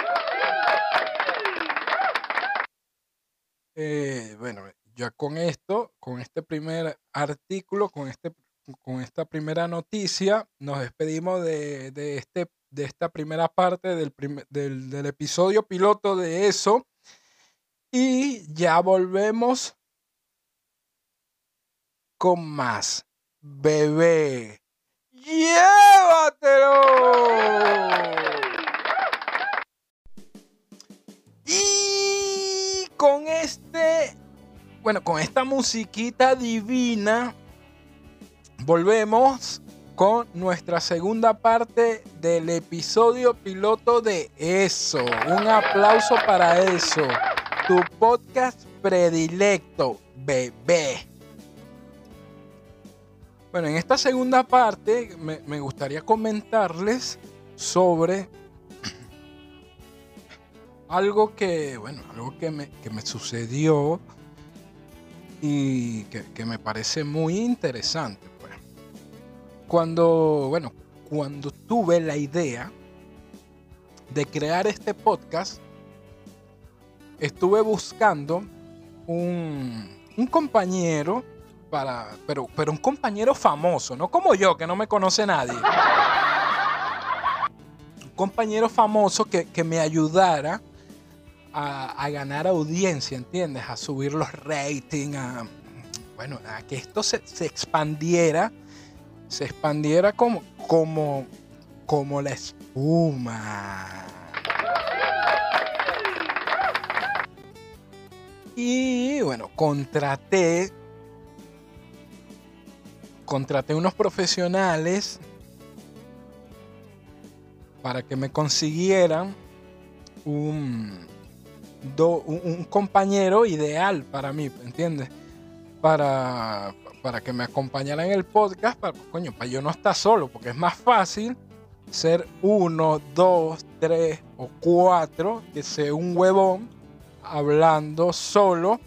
Eh, bueno, ya con esto, con este primer artículo, con este con esta primera noticia, nos despedimos de, este, de esta primera parte del, del, del episodio piloto de eso. Y ya volvemos con más. Bebé. ¡Llévatelo! Y con este, bueno, con esta musiquita divina, volvemos con nuestra segunda parte del episodio piloto de Eso. Un aplauso para eso. Tu podcast predilecto, bebé. Bueno, en esta segunda parte me, gustaría comentarles sobre algo que, bueno, algo que me, sucedió y que, me parece muy interesante. Pues. Cuando, bueno, cuando tuve la idea de crear este podcast, estuve buscando un, un compañero pero, pero un compañero famoso, no como yo, que no me conoce nadie. Un compañero famoso que, me ayudara a, ganar audiencia, ¿entiendes? A subir los ratings, a, bueno, a que esto se, expandiera, se expandiera como, como, como la espuma. Y bueno, contraté contraté unos profesionales para que me consiguieran un, un, compañero ideal para mí, ¿entiendes? Para, para que me acompañara en el podcast, para, coño, para yo no estar solo, porque es más fácil ser uno, dos, tres o cuatro que sea un huevón hablando solo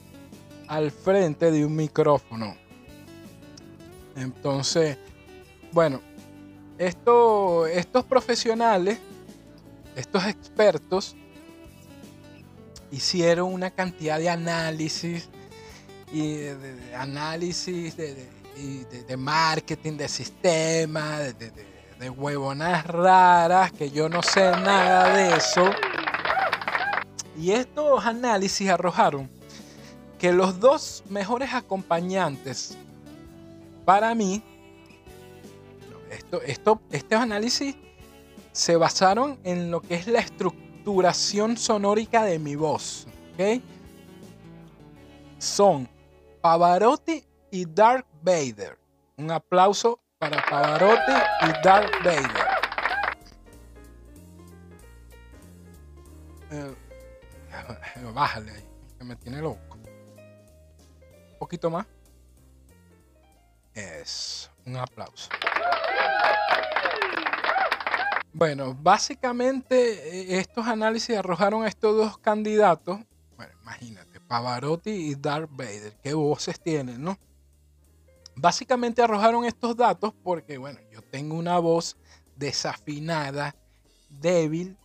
al frente de un micrófono. Entonces, bueno, estos profesionales, estos expertos, hicieron una cantidad de análisis y análisis de, marketing, de sistema, de, huevonas raras, que yo no sé nada de eso. Y estos análisis arrojaron que los dos mejores acompañantes para mí, esto, esto, estos análisis se basaron en lo que es la estructuración sonórica de mi voz. Son Pavarotti y Dark Vader. Un aplauso para Pavarotti y Dark Vader. Eh, bájale ahí, que me tiene loco. Un poquito más. Es un aplauso. Bueno, básicamente eh, estos análisis arrojaron a estos dos candidatos. Bueno, imagínate, Pavarotti y Darth Vader, qué voces tienen, ¿no? Básicamente arrojaron estos datos porque, bueno, yo tengo una voz desafinada, débil,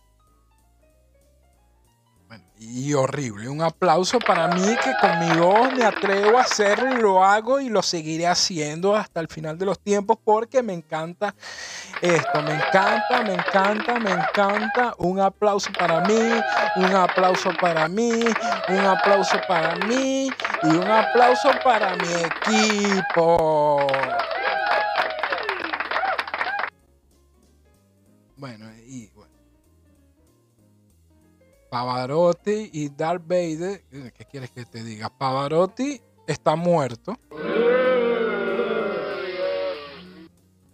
y horrible. Un aplauso para mí que con mi voz me atrevo a hacerlo y lo hago y lo seguiré haciendo hasta el final de los tiempos porque me encanta esto. Me encanta, me encanta, me encanta. Un aplauso para mí, un aplauso para mí, un aplauso para mí y un aplauso para mi equipo. Bueno, Pavarotti y Darth Vader, eh, ¿qué quieres que te diga? Pavarotti está muerto.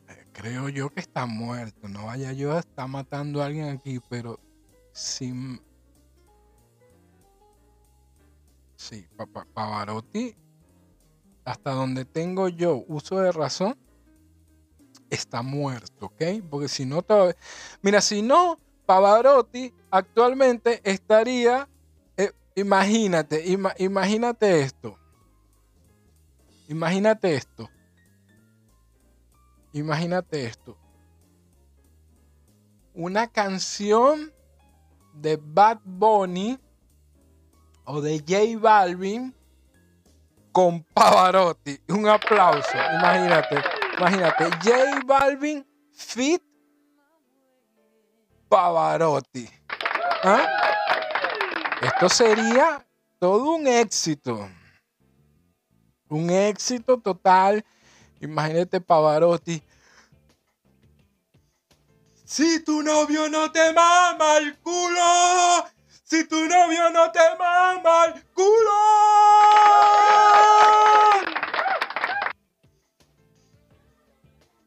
Eh, creo yo que está muerto. No vaya yo a estar matando a alguien aquí, pero. Sí, Pavarotti, hasta donde tengo yo uso de razón, está muerto, ¿ok? Porque si no, todavía... mira, si no, Pavarotti actualmente estaría, eh, imagínate, imagínate esto. Imagínate esto. Imagínate esto. Una canción de Bad Bunny o de J Balvin con Pavarotti. Un aplauso, imagínate. Imagínate, J Balvin fit Pavarotti. ¿Ah? Esto sería todo un éxito. Un éxito total. Imagínate Pavarotti. Si tu novio no te mama el culo, si tu novio no te mama el culo.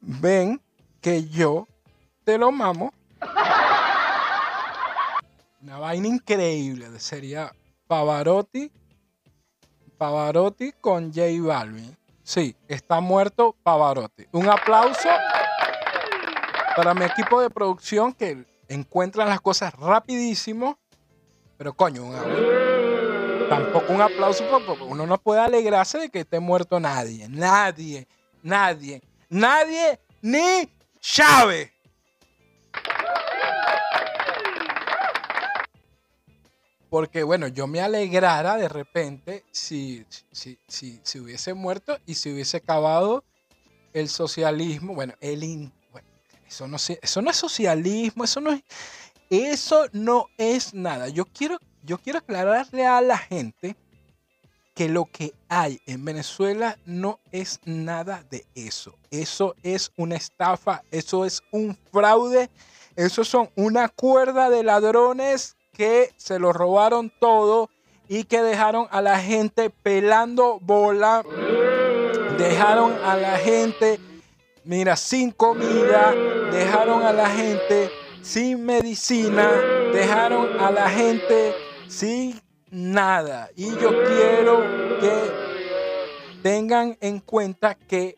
Ven que yo te lo mamo. Una vaina increíble. Sería Pavarotti. Pavarotti con J Balvin. Sí, está muerto Pavarotti. Un aplauso para mi equipo de producción que encuentran las cosas rapidísimo. Pero coño, tampoco un aplauso porque uno no puede alegrarse de que esté muerto nadie. Nadie, nadie, nadie, ni Chávez. Porque bueno, yo me alegrara de repente si, si, si, si hubiese muerto y si hubiese acabado el socialismo, bueno, eso no, eso no es socialismo, eso no es, eso no es nada. Yo quiero, yo quiero aclararle a la gente que lo que hay en Venezuela no es nada de eso. Eso es una estafa, eso es un fraude, eso son una cuerda de ladrones que se lo robaron todo y que dejaron a la gente pelando bola, dejaron a la gente, mira, sin comida, dejaron a la gente sin medicina, dejaron a la gente sin nada. Y yo quiero que tengan en cuenta que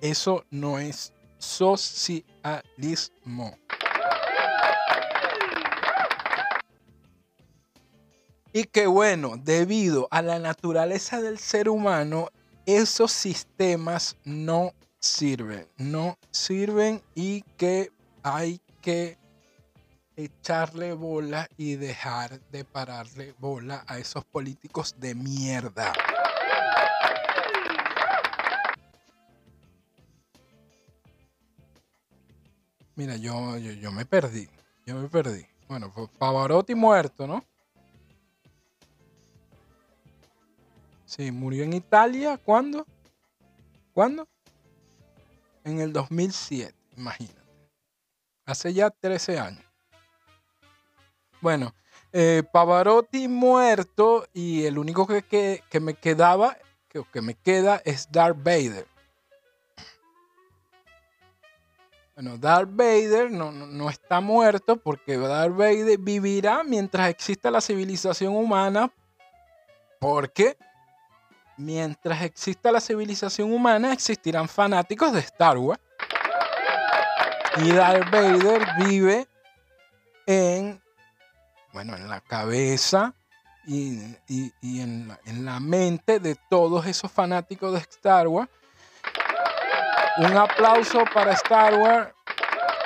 eso no es socialismo. Y que bueno, debido a la naturaleza del ser humano, esos sistemas no sirven, no sirven y que hay que echarle bola y dejar de pararle bola a esos políticos de mierda. Mira, yo, yo, yo me perdí, yo me perdí. Bueno, pues Pavarotti muerto, ¿no? Sí, murió en Italia. ¿Cuándo? ¿Cuándo? En el 2007, imagínate. Hace ya 13 años. Bueno, eh, Pavarotti muerto y el único que, que, me quedaba, que, que, me queda es Darth Vader. Bueno, Darth Vader no, no, no está muerto porque Darth Vader vivirá mientras exista la civilización humana porque mientras exista la civilización humana, existirán fanáticos de Star Wars. Y Darth Vader vive en, bueno, en la cabeza y, en, la, en, la, mente de todos esos fanáticos de Star Wars. Un aplauso para Star Wars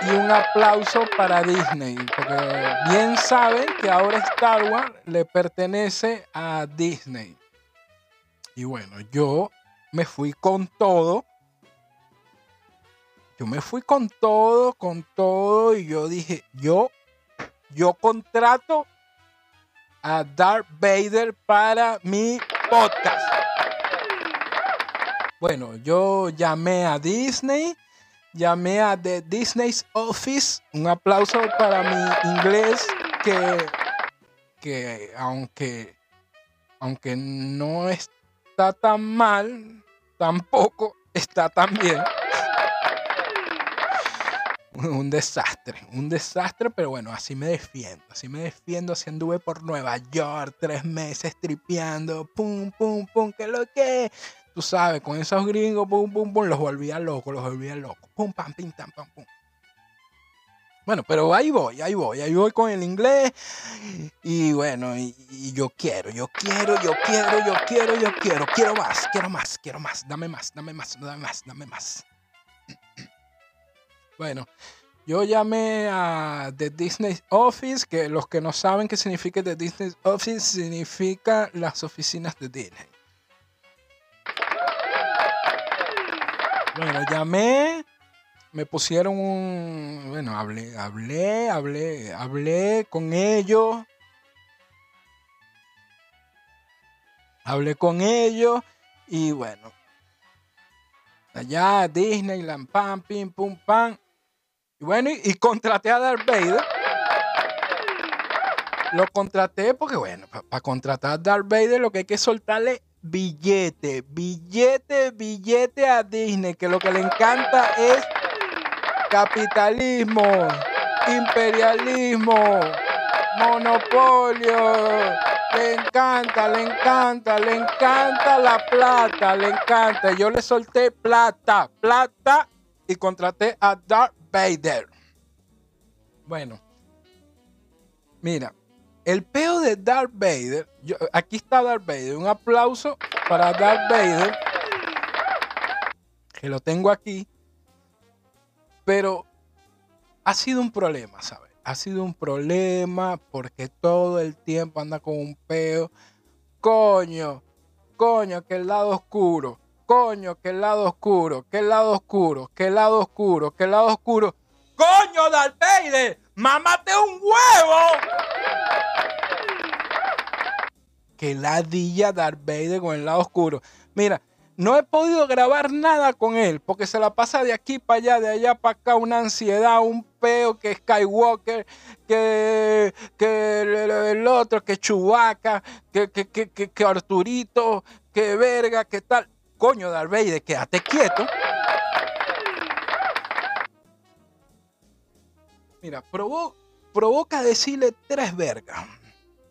y un aplauso para Disney, porque bien saben que ahora Star Wars le pertenece a Disney. Y bueno, yo me fui con todo. Yo me fui con todo, con todo. Y yo dije, yo, yo contrato a Darth Vader para mi podcast. Bueno, yo llamé a Disney, llamé a The Disney's Office. Un aplauso para mi inglés que, que aunque, aunque no es está tan mal, tampoco está tan bien. un desastre, un desastre, pero bueno, así me defiendo, así me defiendo, así anduve por Nueva York tres meses tripeando, pum, pum, pum, que lo que, tú sabes, con esos gringos, pum, pum, pum, los volvía locos, los volvía locos, pum, pam, pim, pam, pam, pum. Bueno, pero ahí voy, ahí voy, ahí voy con el inglés. Y bueno, y, yo quiero, yo quiero, yo quiero, yo quiero, yo quiero, quiero más, quiero más, quiero más, dame más, dame más, dame más, dame más. Bueno, yo llamé a The Disney Office, que los que no saben qué significa The Disney Office, significa las oficinas de Disney. Bueno, llamé, me pusieron un, bueno, hablé, hablé, hablé, hablé con ellos. Hablé con ellos y bueno, allá Disneyland, pam, pim, pum, pam. Y bueno, y, contraté a Darth Vader. Lo contraté porque, bueno, para contratar a Darth Vader lo que hay que soltarle billete, billete, billete a Disney, que lo que le encanta es capitalismo, imperialismo, monopolio. Le encanta, le encanta, le encanta la plata, le encanta. Yo le solté plata, plata y contraté a Darth Vader. Bueno, mira, el peo de Darth Vader, aquí está Darth Vader, un aplauso para Darth Vader, que lo tengo aquí, pero ha sido un problema, ¿sabes? Ha sido un problema porque todo el tiempo anda con un peo. Coño, coño, que el lado oscuro, coño, que el lado oscuro, que el lado oscuro, que el lado oscuro, que el lado oscuro. ¡Coño, Darth! ¡Mámate un huevo! que ladilla Darth Vader con el lado oscuro. Mira, no he podido grabar nada con él porque se la pasa de aquí para allá, de allá para acá, una ansiedad, un peo que Skywalker, que, que el, otro, que Chewbacca, que, que, que, que, Arturito, que verga, que tal. Coño, Darth Vader, quédate quieto. Mira, provo- provoca decirle tres vergas.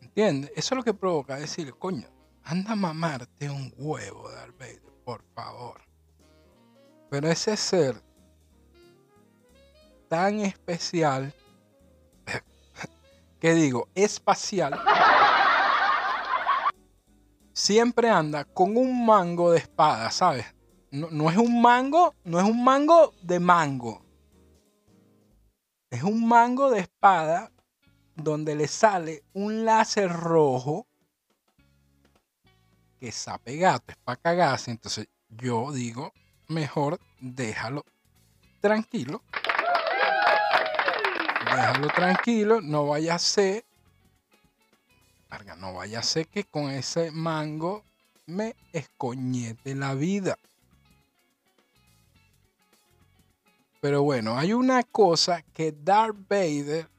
¿Entiendes? Eso es lo que provoca decirle, coño, anda a mamarte un huevo, Darth Vader, por favor. Pero ese ser tan especial, que digo, espacial, siempre anda con un mango de espada, ¿sabes? No, es un mango, no es un mango de mango. Es un mango de espada donde le sale un láser rojo que sape gato, es para cagarse. Entonces yo digo, mejor déjalo tranquilo. Déjalo tranquilo, no vaya a ser, no vaya a ser que con ese mango me escoñete la vida. Pero bueno, hay una cosa que Darth Vader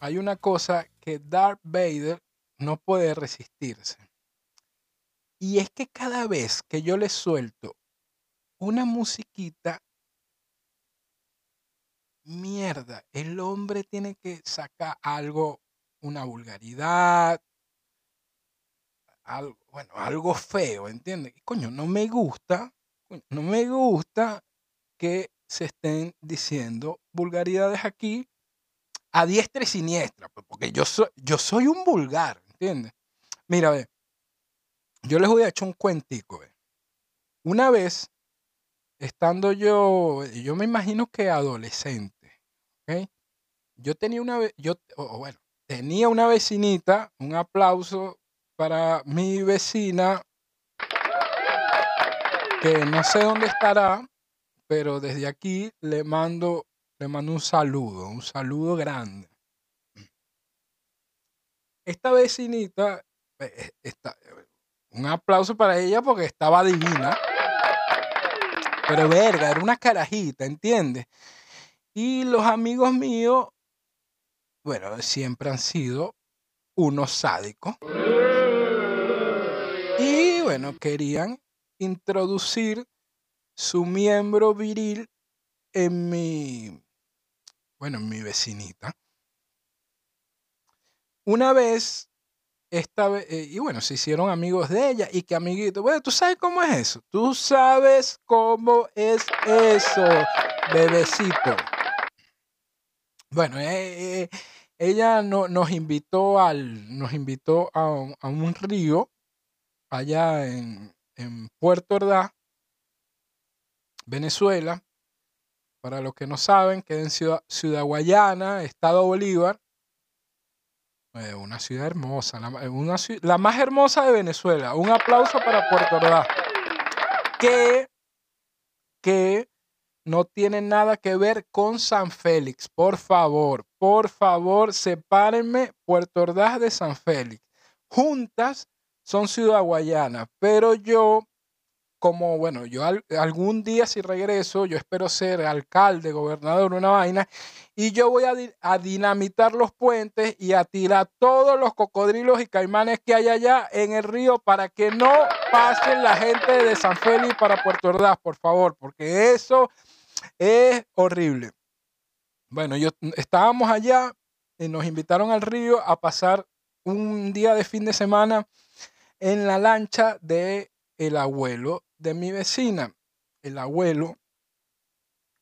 hay una cosa que Darth Vader no puede resistirse. Y es que cada vez que yo le suelto una musiquita, mierda, el hombre tiene que sacar algo, una vulgaridad, algo, bueno, algo feo, ¿entiendes? Coño, no me gusta, no me gusta que se estén diciendo vulgaridades aquí a diestra y siniestra, pues, porque yo soy, yo soy un vulgar, ¿entiendes? Mira, ve, yo les voy a echar un cuentico. Una vez, estando yo, yo me imagino que adolescente, ¿ok? Yo tenía una, yo, bueno, tenía una vecinita, un aplauso para mi vecina, que no sé dónde estará, pero desde aquí le mando, le mando un saludo, un saludo grande. Esta vecinita, eh, eh, esta- eh, un aplauso para ella porque estaba divina. Pero verga, era una carajita, ¿entiendes? Y los amigos míos, bueno, siempre han sido unos sádicos. Y bueno, querían introducir su miembro viril en mi, bueno, en mi vecinita. Una vez, esta ve- eh, y bueno, se hicieron amigos de ella y que amiguito, bueno, tú sabes cómo es eso, tú sabes cómo es eso, bebecito. Bueno, eh, eh, ella no- nos invitó al, nos invitó a, a un río allá en, en Puerto Ordaz, Venezuela. Para los que no saben, queda en Ciudad, Ciudad Guayana, Estado Bolívar. Eh, una ciudad hermosa, la, una la más hermosa de Venezuela. Un aplauso para Puerto Ordaz. Que que no tiene nada que ver con San Félix. Por favor, por favor, sepárenme Puerto Ordaz de San Félix. Juntas son Ciudad Guayana, pero yo como, bueno, yo algún día si regreso, yo espero ser alcalde, gobernador, una vaina, y yo voy a, a, dinamitar los puentes y a tirar todos los cocodrilos y caimanes que hay allá en el río para que no pasen la gente de San Félix para Puerto Ordaz, por favor, porque eso es horrible. Bueno, yo estábamos allá y nos invitaron al río a pasar un día de fin de semana en la lancha de el abuelo de mi vecina. El abuelo,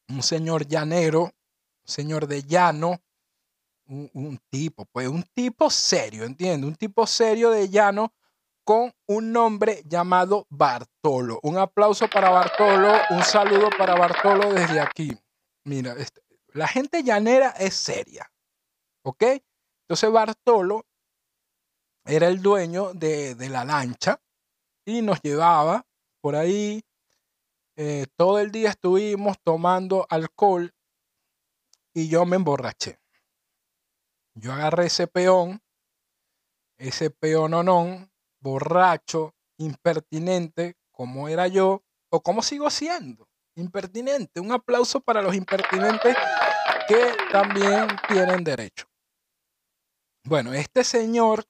un señor llanero, un señor de llano, un, tipo, pues un tipo serio, ¿entiendes? Un tipo serio de llano con un nombre llamado Bartolo. Un aplauso para Bartolo, un saludo para Bartolo desde aquí. Mira, este, la gente llanera es seria, ¿ok? Entonces Bartolo era el dueño de, la lancha y nos llevaba por ahí. Eh, todo el día estuvimos tomando alcohol y yo me emborraché. Yo agarré ese peón, ese peononón, borracho, impertinente, como era yo, o como sigo siendo, impertinente. Un aplauso para los impertinentes que también tienen derecho. Bueno, este señor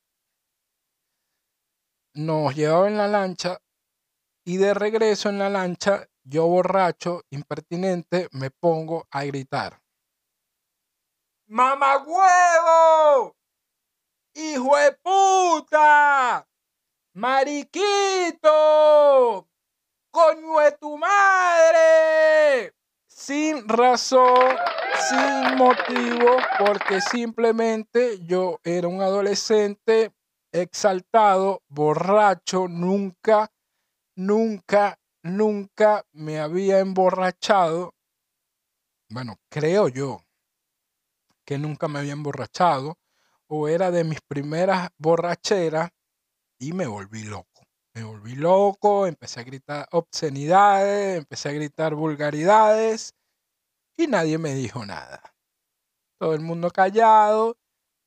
nos llevaba en la lancha y de regreso en la lancha, yo borracho, impertinente, me pongo a gritar. ¡Mamá huevo! ¡Hijo de puta! Mariquito, coño de tu madre. Sin razón, sin motivo, porque simplemente yo era un adolescente exaltado, borracho, nunca, nunca, nunca me había emborrachado. Bueno, creo yo que nunca me había emborrachado o era de mis primeras borracheras y me volví loco. Me volví loco, empecé a gritar obscenidades, empecé a gritar vulgaridades y nadie me dijo nada. Todo el mundo callado,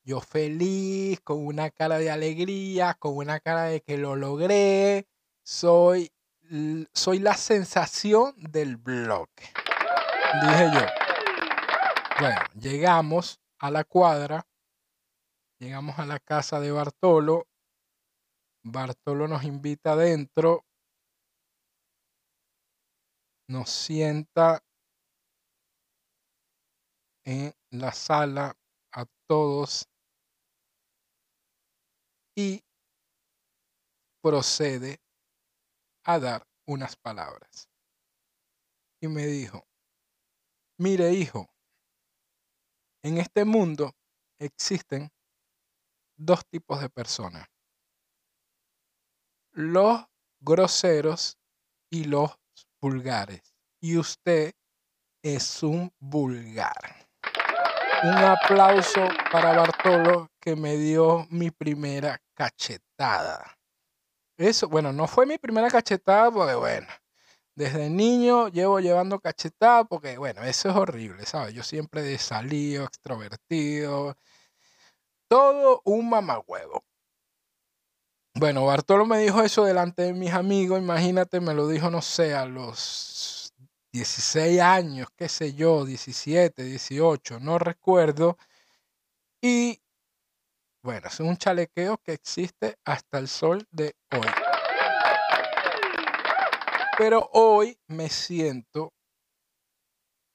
yo feliz, con una cara de alegría, con una cara de que lo logré. Soy, soy la sensación del bloque. Dije yo. Bueno, llegamos a la cuadra, llegamos a la casa de Bartolo Bartolo nos invita adentro, nos sienta en la sala a todos y procede a dar unas palabras. Y me dijo, mire hijo, en este mundo existen dos tipos de personas los groseros y los vulgares. Y usted es un vulgar. Un aplauso para Bartolo que me dio mi primera cachetada. Eso, bueno, no fue mi primera cachetada porque, bueno, desde niño llevo llevando cachetada porque, bueno, eso es horrible, ¿sabes? Yo siempre he salido, extrovertido, todo un mamagüevo. Bueno, Bartolo me dijo eso delante de mis amigos, imagínate, me lo dijo, no sé, a los 16 años, qué sé yo, 17, 18, no recuerdo. Y bueno, es un chalequeo que existe hasta el sol de hoy. Pero hoy me siento,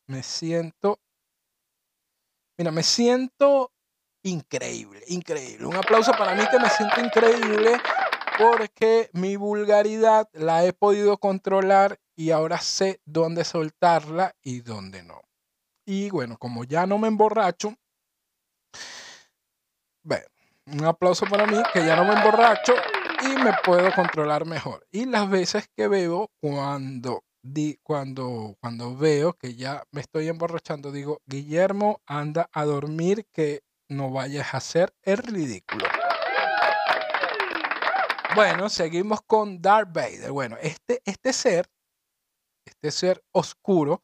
me siento, mira, me siento increíble, increíble. Un aplauso para mí que me siento increíble porque mi vulgaridad la he podido controlar y ahora sé dónde soltarla y dónde no. Y bueno, como ya no me emborracho, bueno, un aplauso para mí que ya no me emborracho y me puedo controlar mejor. Y las veces que bebo, cuando, di, cuando, cuando veo que ya me estoy emborrachando, digo, Guillermo, anda a dormir que no vayas a hacer el ridículo. Bueno, seguimos con Darth Vader. Bueno, este, este ser este ser oscuro,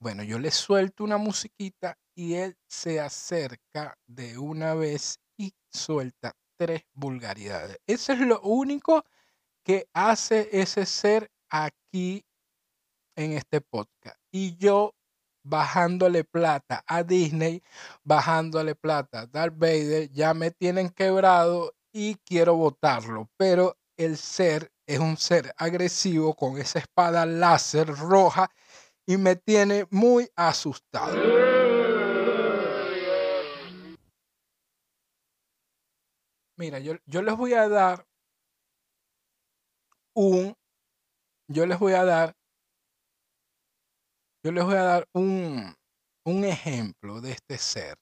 bueno, yo le suelto una musiquita y él se acerca de una vez y suelta tres vulgaridades. Eso es lo único que hace ese ser aquí en este podcast. Y yo bajándole plata a Disney, bajándole plata a Darth Vader, ya me tienen quebrado y quiero votarlo. Pero el ser es un ser agresivo con esa espada láser roja y me tiene muy asustado. Mira, yo, yo les voy a dar un, yo les voy a dar, yo les voy a dar un, un ejemplo de este ser.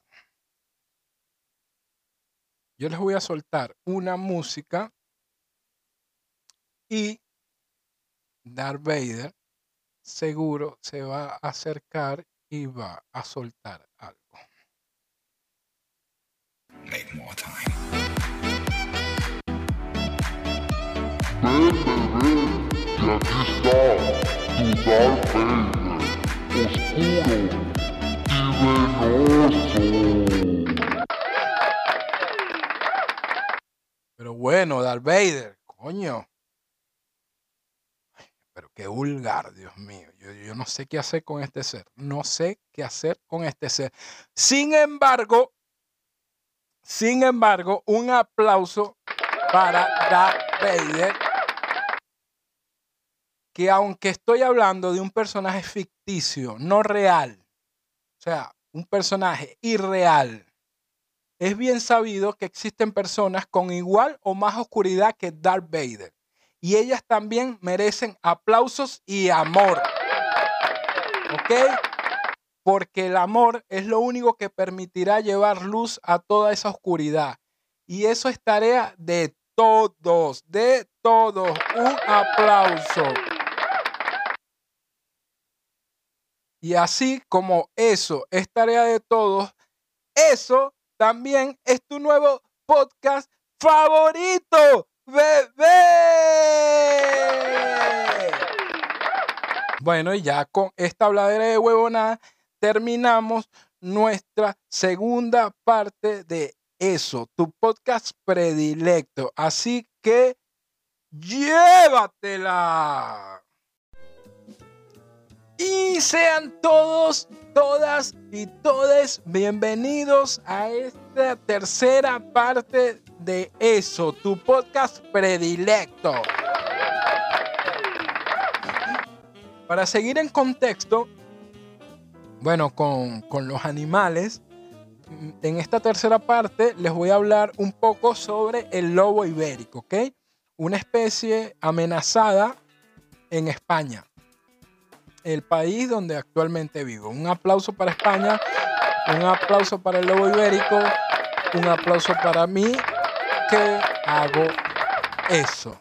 Yo les voy a soltar una música y Darth Vader seguro se va a acercar y va a soltar algo. Make more time. Aquí está tu Darth oscuro y venoso. Pero bueno, Darth Vader, coño. Pero qué vulgar, Dios mío. Yo, yo no sé qué hacer con este ser. No sé qué hacer con este ser. Sin embargo, sin embargo, un aplauso para Darth Vader. Que aunque estoy hablando de un personaje ficticio, no real, o sea, un personaje irreal, es bien sabido que existen personas con igual o más oscuridad que Darth Vader. Y ellas también merecen aplausos y amor. ¿Ok? Porque el amor es lo único que permitirá llevar luz a toda esa oscuridad. Y eso es tarea de todos, de todos. Un aplauso. Y así como eso es tarea de todos, eso también es tu nuevo podcast favorito, bebé. Bueno, y ya con esta habladera de huevonada terminamos nuestra segunda parte de eso, tu podcast predilecto. Así que llévatela. Y sean todos, todas y todes bienvenidos a esta tercera parte de eso, tu podcast predilecto. Para seguir en contexto, bueno, con, con los animales, mm, en esta tercera parte les voy a hablar un poco sobre el lobo ibérico, ¿ok? Una especie amenazada en España el país donde actualmente vivo. Un aplauso para España, un aplauso para el lobo ibérico, un aplauso para mí que hago eso.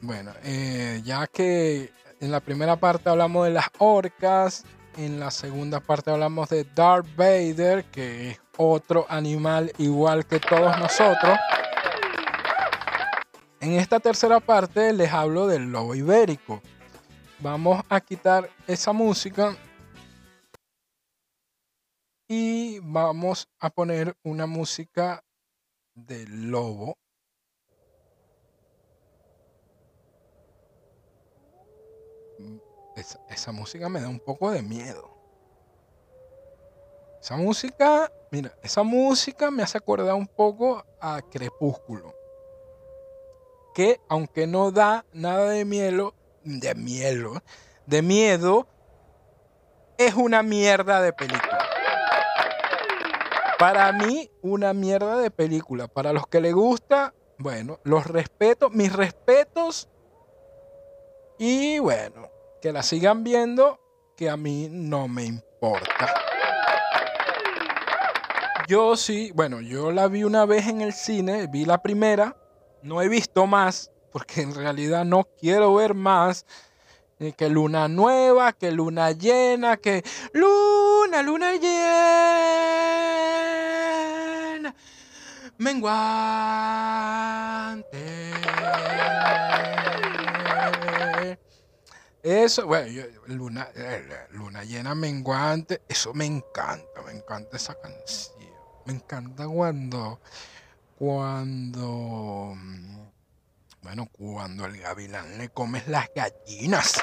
Bueno, eh, ya que en la primera parte hablamos de las orcas, en la segunda parte hablamos de Darth Vader, que es otro animal igual que todos nosotros. En esta tercera parte les hablo del lobo ibérico. Vamos a quitar esa música y vamos a poner una música del lobo. Esa, esa música me da un poco de miedo. Esa música, mira, esa música me hace acordar un poco a Crepúsculo que aunque no da nada de miedo, de miedo, de miedo, es una mierda de película. Para mí, una mierda de película. Para los que le gusta, bueno, los respeto, mis respetos. Y bueno, que la sigan viendo, que a mí no me importa. Yo sí, bueno, yo la vi una vez en el cine, vi la primera, no he visto más, porque en realidad no quiero ver más. eh, que luna nueva, que luna llena, que luna, luna llena, menguante. Eso, bueno, luna, eh, luna llena menguante, eso me encanta, me encanta esa canción. Me encanta cuando, cuando, bueno, cuando el gavilán le comes las gallinas.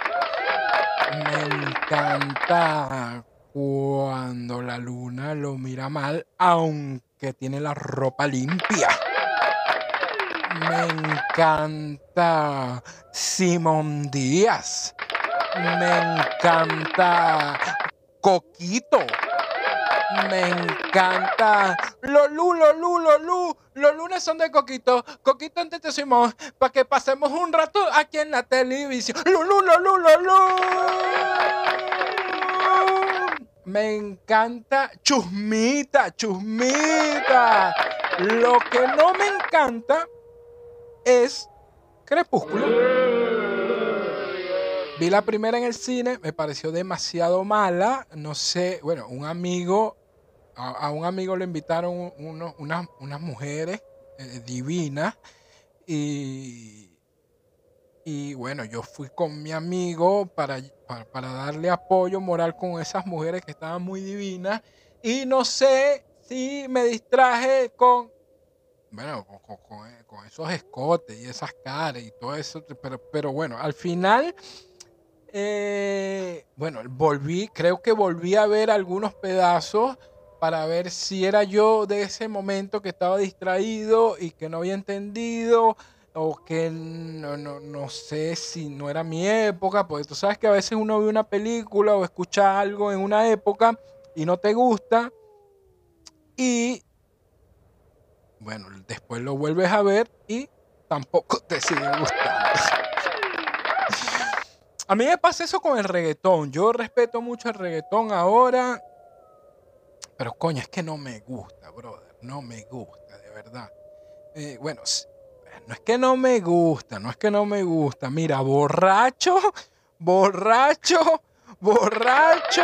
Me encanta cuando la luna lo mira mal, aunque tiene la ropa limpia. Me encanta Simón Díaz. Me encanta Coquito. Me encanta Lolú, Lolú, Lolú. Los lunes son de Coquito. Coquito antes de Simón. Para que pasemos un rato aquí en la televisión. Lolú, Lolú, Lolú. Me encanta Chusmita, Chusmita. Lo que no me encanta es Crepúsculo. Vi la primera en el cine, me pareció demasiado mala. No sé, bueno, un amigo, a, un amigo le invitaron unas, unas mujeres eh, divinas y, y bueno, yo fui con mi amigo para, para, darle apoyo moral con esas mujeres que estaban muy divinas y no sé si me distraje con bueno, con, con- con- con esos escotes y esas caras y todo eso, pero, pero bueno, al final, eh, bueno, volví, creo que volví a ver algunos pedazos para ver si era yo de ese momento que estaba distraído y que no había entendido o que no, no, no sé si no era mi época, porque tú sabes que a veces uno ve una película o escucha algo en una época y no te gusta y bueno, después lo vuelves a ver y tampoco te sigue gustando. A mí me pasa eso con el reggaetón. Yo respeto mucho el reggaetón ahora. Pero coño, es que no me gusta, brother. No me gusta, de verdad. Eh, bueno, no es que no me gusta, no es que no me gusta. Mira, borracho, borracho, borracho.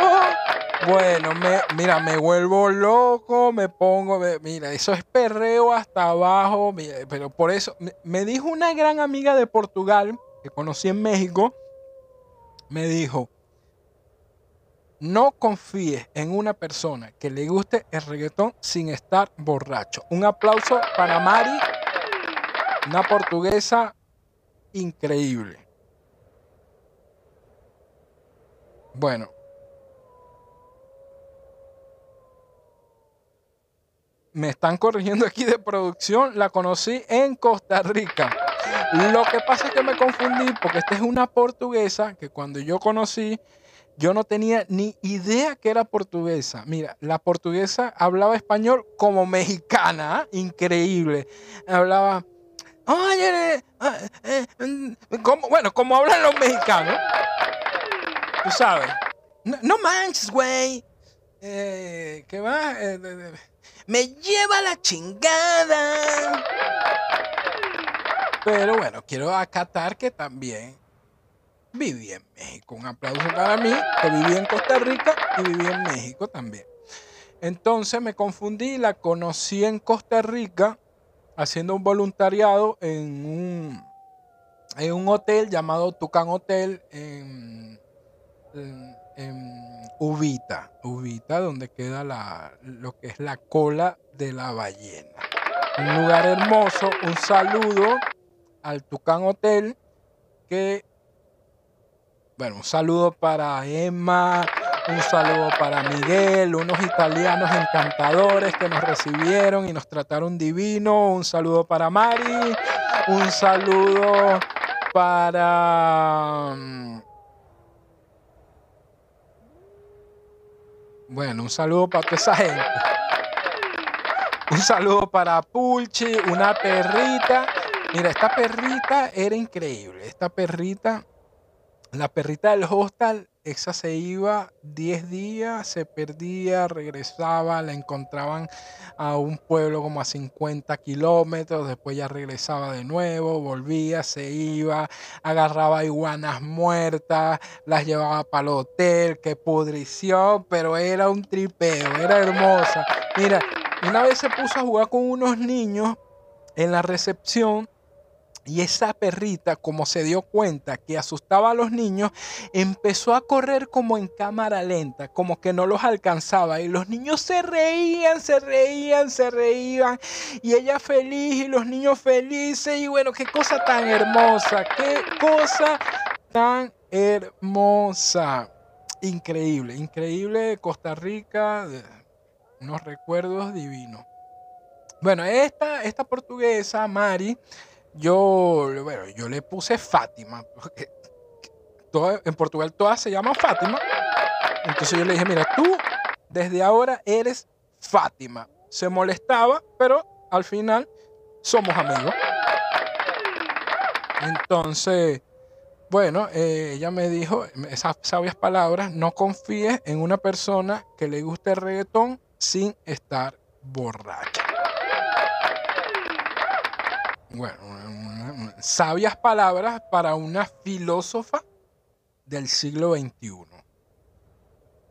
Bueno, me, mira, me vuelvo loco, me pongo, mira, eso es perreo hasta abajo, pero por eso, me, me dijo una gran amiga de Portugal, que conocí en México, me dijo, no confíes en una persona que le guste el reggaetón sin estar borracho. Un aplauso para Mari, una portuguesa increíble. Bueno, me están corrigiendo aquí de producción, la conocí en Costa Rica. Lo que pasa es que me confundí porque esta es una portuguesa que cuando yo conocí, yo no tenía ni idea que era portuguesa. Mira, la portuguesa hablaba español como mexicana, ¿ah? increíble. Hablaba, oye, eh, eh, mm", como- bueno, como hablan los mexicanos. Tú sabes. No, manches, güey. Eh, ¿Qué va? Eh, me lleva la chingada. Pero bueno, quiero acatar que también viví en México. Un aplauso para mí, que viví en Costa Rica y viví en México también. Entonces me confundí, la conocí en Costa Rica haciendo un voluntariado en un, hotel llamado Tucán Hotel en, en, en Ubita, Ubita, donde queda lo que es la cola de la ballena. Un lugar hermoso, un saludo al Tucán Hotel, que, bueno, un saludo para Emma, un saludo para Miguel, unos italianos encantadores que nos recibieron y nos trataron divino, un saludo para Mari, un saludo para... mm, Bueno, un saludo para toda esa gente. Un saludo para Pulchi, una perrita. Mira, esta perrita era increíble. Esta perrita, la perrita del hostal, esa se iba 10 días, se perdía, regresaba, la encontraban a un pueblo como a 50 kilómetros, después ya regresaba de nuevo, volvía, se iba, agarraba iguanas muertas, las llevaba para el hotel, qué pudrición, pero era un tripeo, era hermosa. Mira, una vez se puso a jugar con unos niños en la recepción Y esa perrita, como se dio cuenta que asustaba a los niños, empezó a correr como en cámara lenta, como que no los alcanzaba. Y los niños se reían, se reían, se reían. Y ella feliz y los niños felices. Y bueno, qué cosa tan hermosa, qué cosa tan hermosa. Increíble, increíble Costa Rica, unos recuerdos divinos. Bueno, esta, esta portuguesa, Mari, yo, bueno, yo le puse Fátima, porque en Portugal todas se llaman Fátima. Entonces yo le dije, mira, tú desde ahora eres Fátima. Se molestaba, pero al final somos amigos. Entonces, bueno, eh, ella me dijo esas sabias palabras, no confíes en una persona que le guste el reggaetón sin estar borracha. Bueno, sabias palabras para una filósofa del siglo XXI.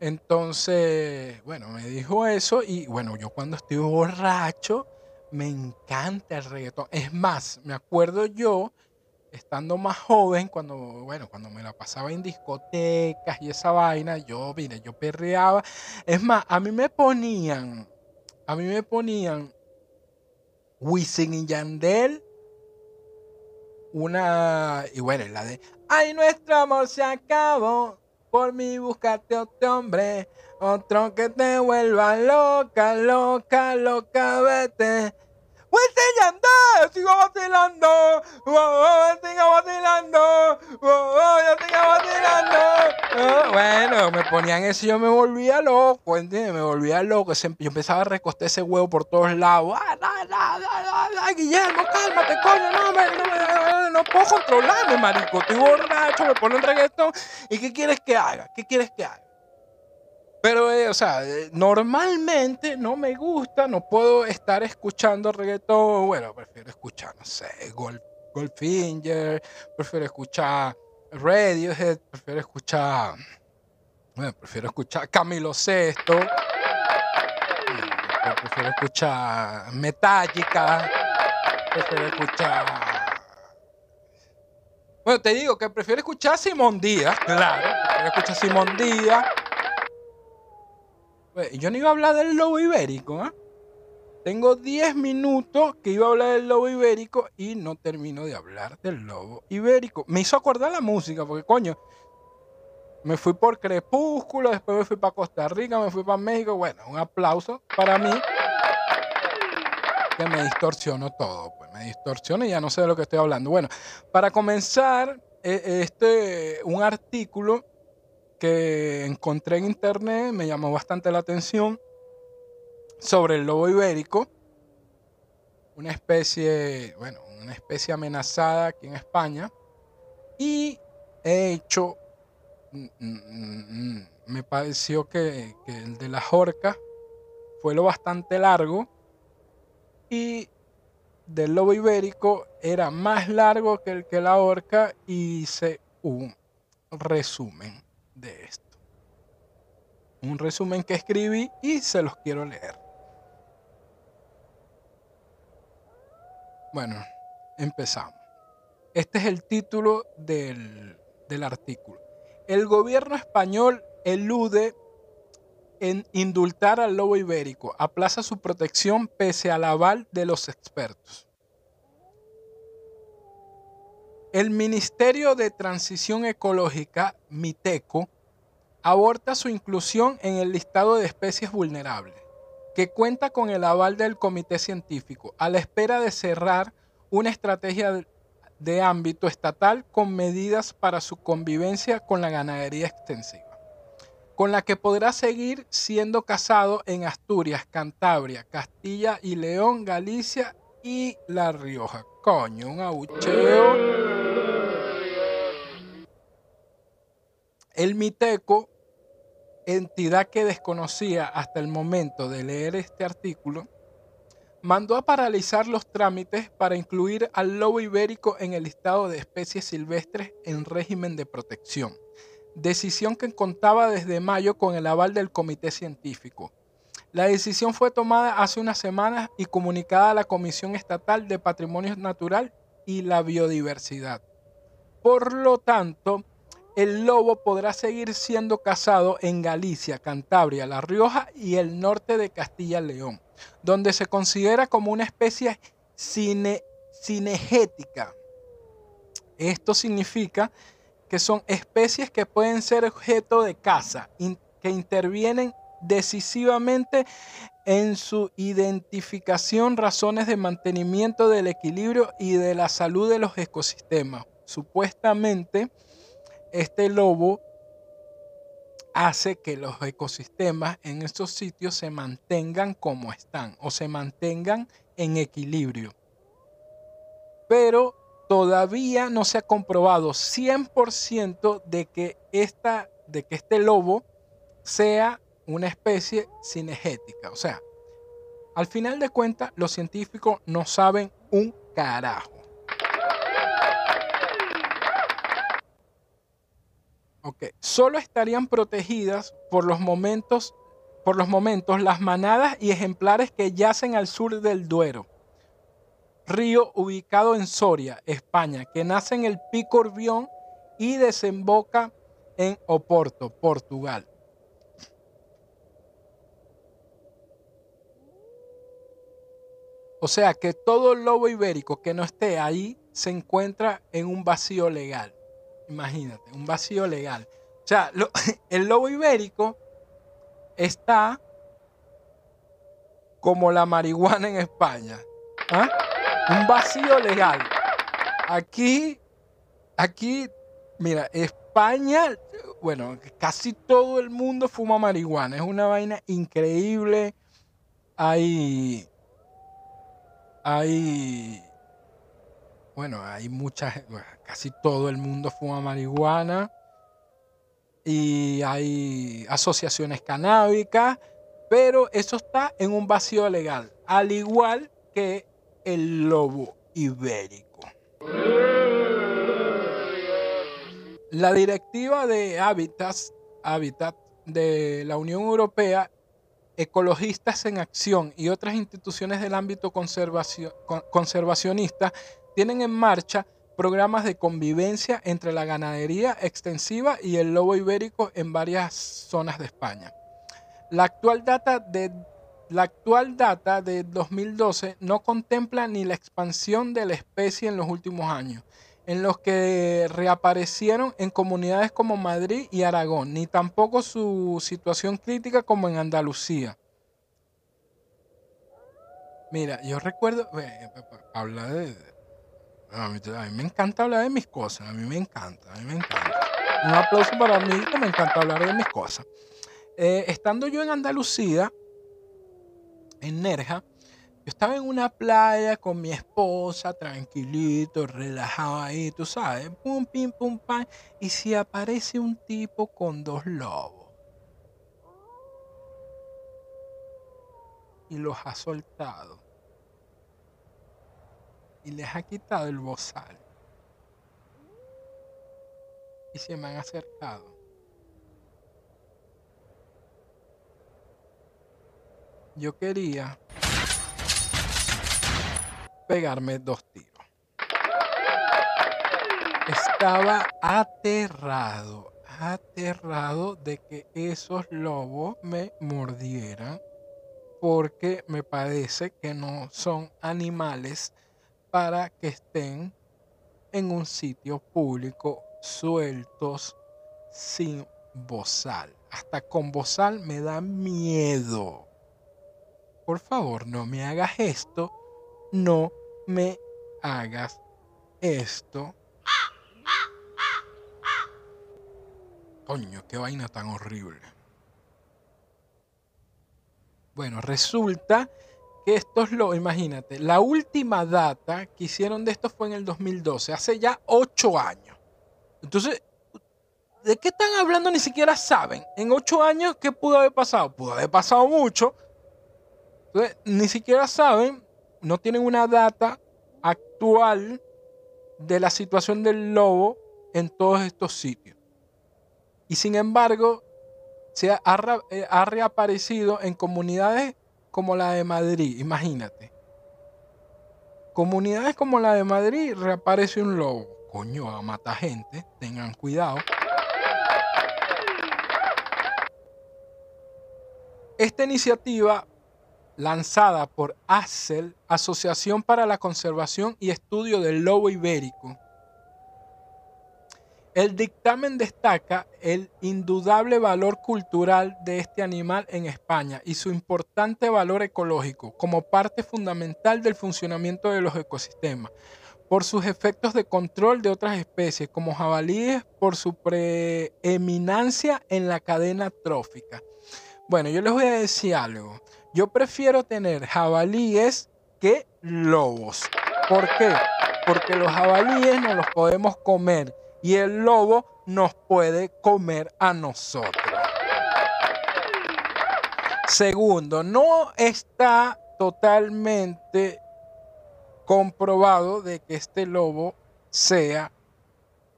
Entonces, bueno, me dijo eso y bueno, yo cuando estoy borracho me encanta el reggaetón. Es más, me acuerdo yo estando más joven, cuando, bueno, cuando me la pasaba en discotecas y esa vaina, yo, mire, yo perreaba. Es más, a mí me ponían, a mí me ponían Wisin y Yandel, una, y bueno, la de, ay, nuestro amor se acabó, por mí buscarte otro hombre, otro que te vuelva loca, loca, loca, vete. Wisin y Yandel, sigo vacilando, oh, oh, sigo vacilando, oh, yo sigo vacilando. Ah, bueno, me ponían eso y yo me volvía loco, ¿entiendes? Me volvía loco. Yo empezaba a recostar ese huevo por todos lados. Ah, no, no, no, Guillermo, cálmate, coño, no, me, no, no puedo controlarme, marico. Estoy borracho, me ponen reggaetón. ¿Y qué quieres que haga? ¿Qué quieres que haga? Pero, eh, o sea, eh, normalmente no me gusta, no puedo estar escuchando reggaetón. Bueno, prefiero escuchar, no sé, Gold, Goldfinger, prefiero escuchar Radiohead, prefiero escuchar, bueno, prefiero escuchar Camilo Sesto, mm, prefiero escuchar Metallica, prefiero escuchar... Bueno, te digo que prefiero escuchar Simón Díaz, claro, prefiero escuchar Simón Díaz. Yo no iba a hablar del lobo ibérico, ¿ah? Tengo 10 minutos que iba a hablar del lobo ibérico y no termino de hablar del lobo ibérico. Me hizo acordar la música, porque coño, me fui por Crepúsculo, después me fui para Costa Rica, me fui para México. Bueno, un aplauso para mí, que me distorsionó todo, pues me distorsiona y ya no sé de lo que estoy hablando. Bueno, para comenzar, eh, este, un artículo que encontré en internet, me llamó bastante la atención, sobre el lobo ibérico, una especie, bueno, una especie amenazada aquí en España, y he hecho, mm, mm, mm, me pareció que, el de las orcas fue lo bastante largo, y del lobo ibérico era más largo que el que la orca, y hice un resumen de esto. Un resumen que escribí y se los quiero leer. Bueno, empezamos. Este es el título del, del artículo. El gobierno español elude en indultar al lobo ibérico, aplaza su protección pese al aval de los expertos. El Ministerio de Transición Ecológica, MITECO, aborta su inclusión en el listado de especies vulnerables, que cuenta con el aval del comité científico, a la espera de cerrar una estrategia de- ámbito estatal con medidas para su convivencia con la ganadería extensiva, con la que podrá seguir siendo cazado en Asturias, Cantabria, Castilla y León, Galicia y La Rioja. Coño, un abucheo. El Miteco, entidad que desconocía hasta el momento de leer este artículo, mandó a paralizar los trámites para incluir al lobo ibérico en el listado de especies silvestres en régimen de protección, decisión que contaba desde mayo con el aval del comité científico. La decisión fue tomada hace unas semanas y comunicada a la Comisión Estatal de Patrimonio Natural y la biodiversidad. Por lo tanto, el lobo podrá seguir siendo cazado en Galicia, Cantabria, La Rioja y el norte de Castilla-León, donde se considera como una especie cine, cinegética. Esto significa que son especies que pueden ser objeto de caza, que intervienen decisivamente en su identificación, razones de mantenimiento del equilibrio y de la salud de los ecosistemas. Supuestamente, este lobo hace que los ecosistemas en estos sitios se mantengan como están o se mantengan en equilibrio. Pero todavía no se ha comprobado 100% de que, esta, de que este lobo sea una especie cinegética. O sea, al final de cuentas, los científicos no saben un carajo. Ok, solo estarían protegidas por los momentos, por los momentos las manadas y ejemplares que yacen al sur del Duero, río ubicado en Soria, España, que nace en el Pico Urbión y desemboca en Oporto, Portugal. O sea que todo lobo ibérico que no esté ahí se encuentra en un vacío legal. Imagínate, un vacío legal. O sea, el lobo ibérico está como la marihuana en España. ¿ah? Un vacío legal. Aquí, aquí, mira, España, bueno, casi todo el mundo fuma marihuana. Es una vaina increíble. Hay, hay, bueno, hay muchas, casi todo el mundo fuma marihuana. Y hay asociaciones canábicas, pero eso está en un vacío legal, al igual que el lobo ibérico. La directiva de hábitats, Hábitat de la Unión Europea, Ecologistas en Acción y otras instituciones del ámbito conservacio- con- conservacionista tienen en marcha programas de convivencia entre la ganadería extensiva y el lobo ibérico en varias zonas de España. La actual data de, la actual data de 2012 no contempla ni la expansión de la especie en los últimos años, en los que reaparecieron en comunidades como Madrid y Aragón, ni tampoco su situación crítica como en Andalucía. Mira, yo recuerdo, hablar de, a mí, me encanta hablar de mis cosas, a mí me encanta, a mí me encanta. Un aplauso para mí me encanta hablar de mis cosas. Eh, estando yo en Andalucía, en Nerja, yo estaba en una playa con mi esposa, tranquilito, relajado ahí, tú sabes, pum, pim, pum, pam, y si aparece un tipo con dos lobos y los ha soltado y les ha quitado el bozal y se me han acercado. Yo quería pegarme dos tiros. Estaba aterrado, aterrado de que esos lobos me mordieran porque me parece que no son animales para que estén en un sitio público sueltos sin bozal. Hasta con bozal me da miedo. Por favor, no me hagas esto. No me hagas esto. Coño, qué vaina tan horrible. Bueno, resulta que estos lo, imagínate, la última data que hicieron de esto fue en el 2012, hace ya ocho años. Entonces, ¿de qué están hablando? Ni siquiera saben. En ocho años, ¿qué pudo haber pasado? Pudo haber pasado mucho. Entonces, ni siquiera saben, no tienen una data actual de la situación del lobo en todos estos sitios. Y sin embargo, se ha, ha reaparecido en comunidades como la de Madrid, imagínate. comunidades como la de Madrid reaparece un lobo. Coño, a matar gente, tengan cuidado. Esta iniciativa, lanzada por ACEL, Asociación para la Conservación y Estudio del Lobo Ibérico, el dictamen destaca el indudable valor cultural de este animal en España y su importante valor ecológico como parte fundamental del funcionamiento de los ecosistemas, por sus efectos de control de otras especies como jabalíes, por su preeminencia en la cadena trófica. Bueno, yo les voy a decir algo. Yo prefiero tener jabalíes que lobos. ¿Por qué? Porque los jabalíes no los podemos comer y el lobo nos puede comer a nosotros. Segundo, no está totalmente comprobado de que este lobo sea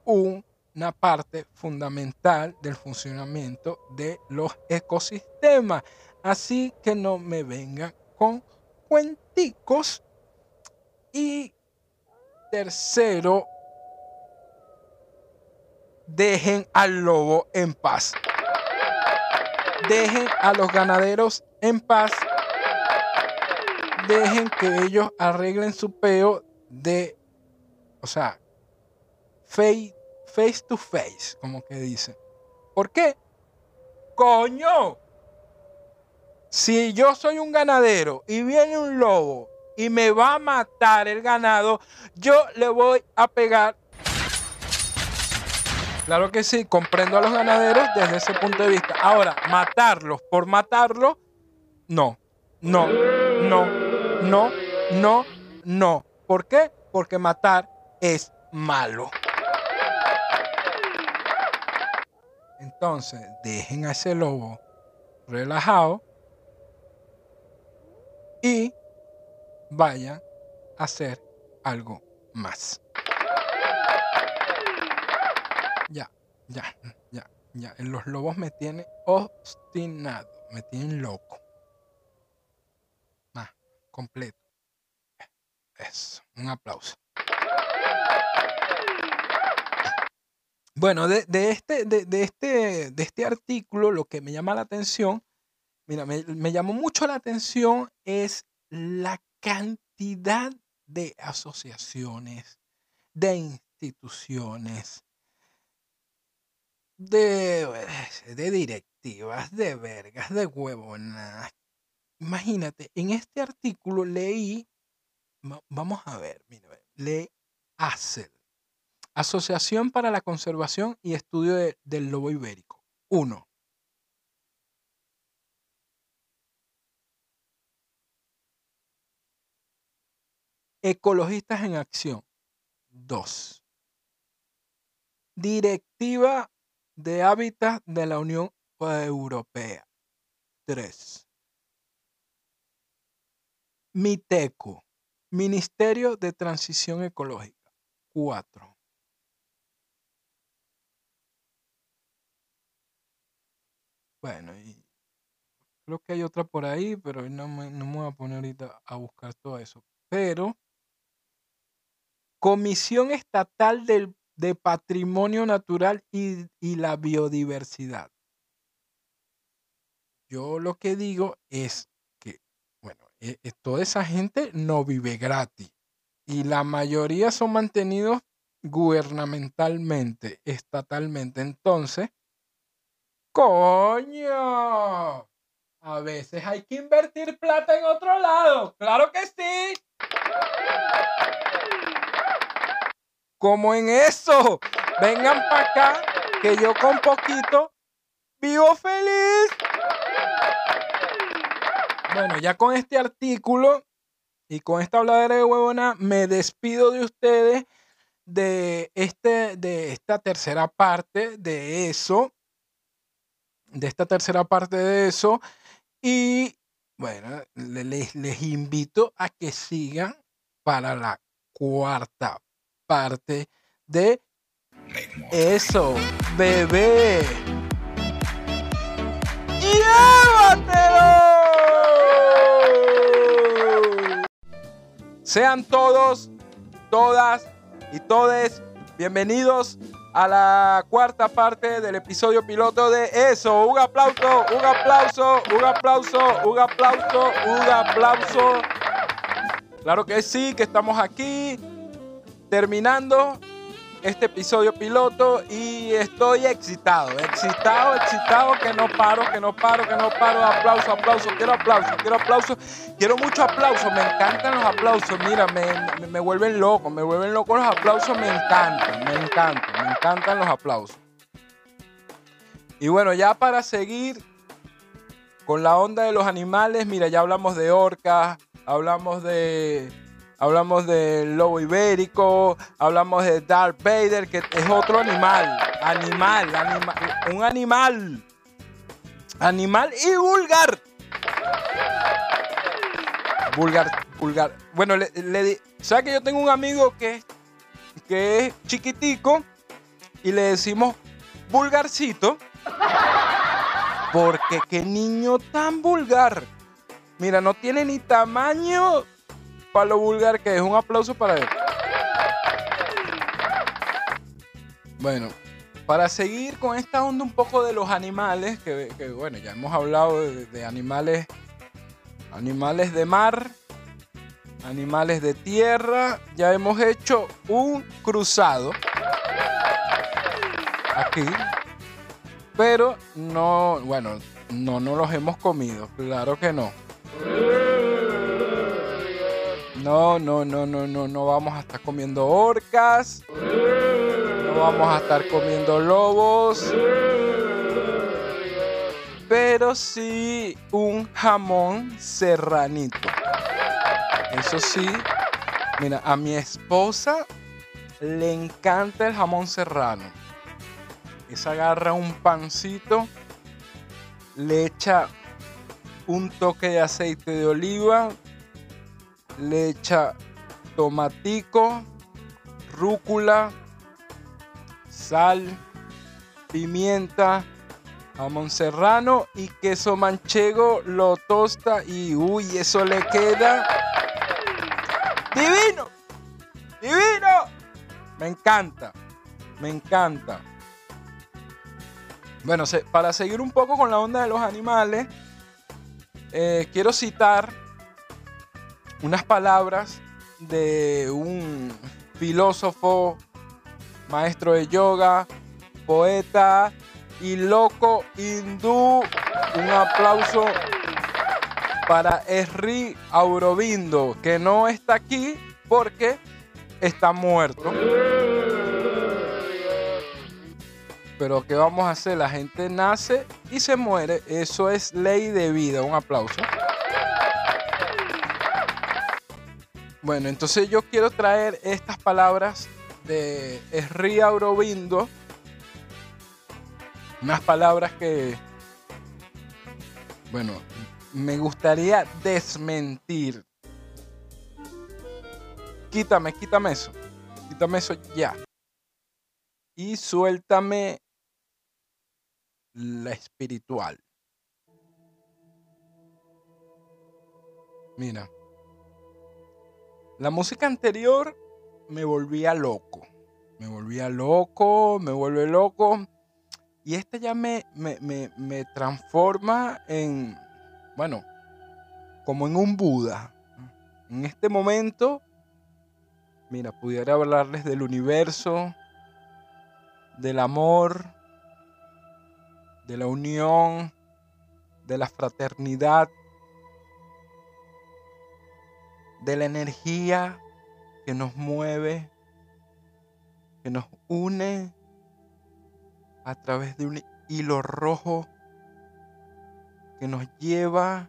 una parte fundamental del funcionamiento de los ecosistemas. Así que no me vengan con cuenticos. Y tercero, dejen al lobo en paz. Dejen a los ganaderos en paz. Dejen que ellos arreglen su peo de, o sea, face, face to face, como que dicen. ¿Por qué? Coño. Si yo soy un ganadero y viene un lobo y me va a matar el ganado, yo le voy a pegar Claro que sí, comprendo a los ganaderos desde ese punto de vista. Ahora, matarlos por matarlos, no, no, no, no, no, no. ¿Por qué? Porque matar es malo. Entonces, dejen a ese lobo relajado y vayan a hacer algo más. Ya, ya, ya, ya. Los lobos me tienen obstinado, me tienen loco. Más, completo. Eso, un aplauso. Bueno, de, de este, de, de este, de este artículo, lo que me llama la atención, mira, me, me llamó mucho la atención es la cantidad de asociaciones, de instituciones, de, de directivas, de vergas, de huevonas. Imagínate, en este artículo leí, va- vamos a ver, mira, ACEL, Asociación para la Conservación y Estudio de- del Lobo Ibérico. Uno, Ecologistas en Acción. Dos, Directiva de Hábitat de la Unión Europea. 3. MITECO, Ministerio de Transición Ecológica. 4. Bueno, y creo que hay otra por ahí, pero no me, no me voy a poner ahorita a buscar todo eso. Pero, Comisión Estatal del, de Patrimonio Natural y, y la Biodiversidad. Yo lo que digo es que, bueno, eh, eh, toda esa gente no vive gratis y la mayoría son mantenidos gubernamentalmente, estatalmente. Entonces, coño, a veces hay que invertir plata en otro lado. Claro que sí. Como en eso. Vengan para acá, que yo con poquito vivo feliz. Bueno, ya con este artículo y con esta habladera de huevona, me despido de ustedes de, este, de esta tercera parte de eso. De esta tercera parte de eso. Y bueno, le- les, les invito a que sigan para la cuarta parte de eso, bebé. ¡Llévatelo! Sean todos, todas y todes bienvenidos a la cuarta parte del episodio piloto de eso. Un aplauso, un aplauso, un aplauso, un aplauso, un aplauso. Claro que sí, que estamos aquí terminando este episodio piloto y estoy excitado, excitado, excitado, que no paro, que no paro, que no paro. Aplauso, aplauso, quiero aplauso, quiero aplauso, quiero mucho aplauso, me encantan los aplausos, mira, me, me, vuelven loco, me vuelven loco los aplausos, me encantan, me encantan, me encantan los aplausos. Y bueno, ya para seguir con la onda de los animales, mira, ya hablamos de orcas, hablamos de hablamos del lobo ibérico, hablamos de Darth Vader, que es otro animal, animal, anima- un animal, animal y vulgar. Vulgar, vulgar. Bueno, le, le ¿sabes que yo tengo un amigo que, que es chiquitico y le decimos vulgarcito? Porque qué niño tan vulgar. Mira, no tiene ni tamaño para lo vulgar que es. Un aplauso para él. Bueno, para seguir con esta onda un poco de los animales, que, que, bueno, ya hemos hablado de, de animales, animales de mar, animales de tierra, ya hemos hecho un cruzado aquí, pero no, bueno, no nos los hemos comido, claro que no. No, no, no, no, no, no vamos a estar comiendo orcas. No vamos a estar comiendo lobos. Pero sí un jamón serranito. Eso sí, mira, a mi esposa le encanta el jamón serrano. Esa agarra un pancito, le echa un toque de aceite de oliva, le tomatico, rúcula, sal, pimienta, jamón y queso manchego, lo tosta y uy, eso le queda divino, divino. Me encanta, me encanta. Bueno, para seguir un poco con la onda de los animales, eh, quiero citar unas palabras de un filósofo, maestro de yoga, poeta y loco hindú. Un aplauso para Sri Aurobindo, que no está aquí porque está muerto. Pero ¿qué vamos a hacer? La gente nace y se muere. Eso es ley de vida. Un aplauso. Bueno, entonces yo quiero traer estas palabras de Sri Aurobindo. Unas palabras que, bueno, me gustaría desmentir. Quítame, quítame eso. Quítame eso ya. Y suéltame la espiritual. Mira. La música anterior me volvía loco. Me volvía loco, me vuelve loco. Y esta ya me, me, me, me transforma en, bueno, como en un Buda. En este momento, mira, pudiera hablarles del universo, del amor, de la unión, de la fraternidad, de la energía que nos mueve, que nos une a través de un hilo rojo que nos lleva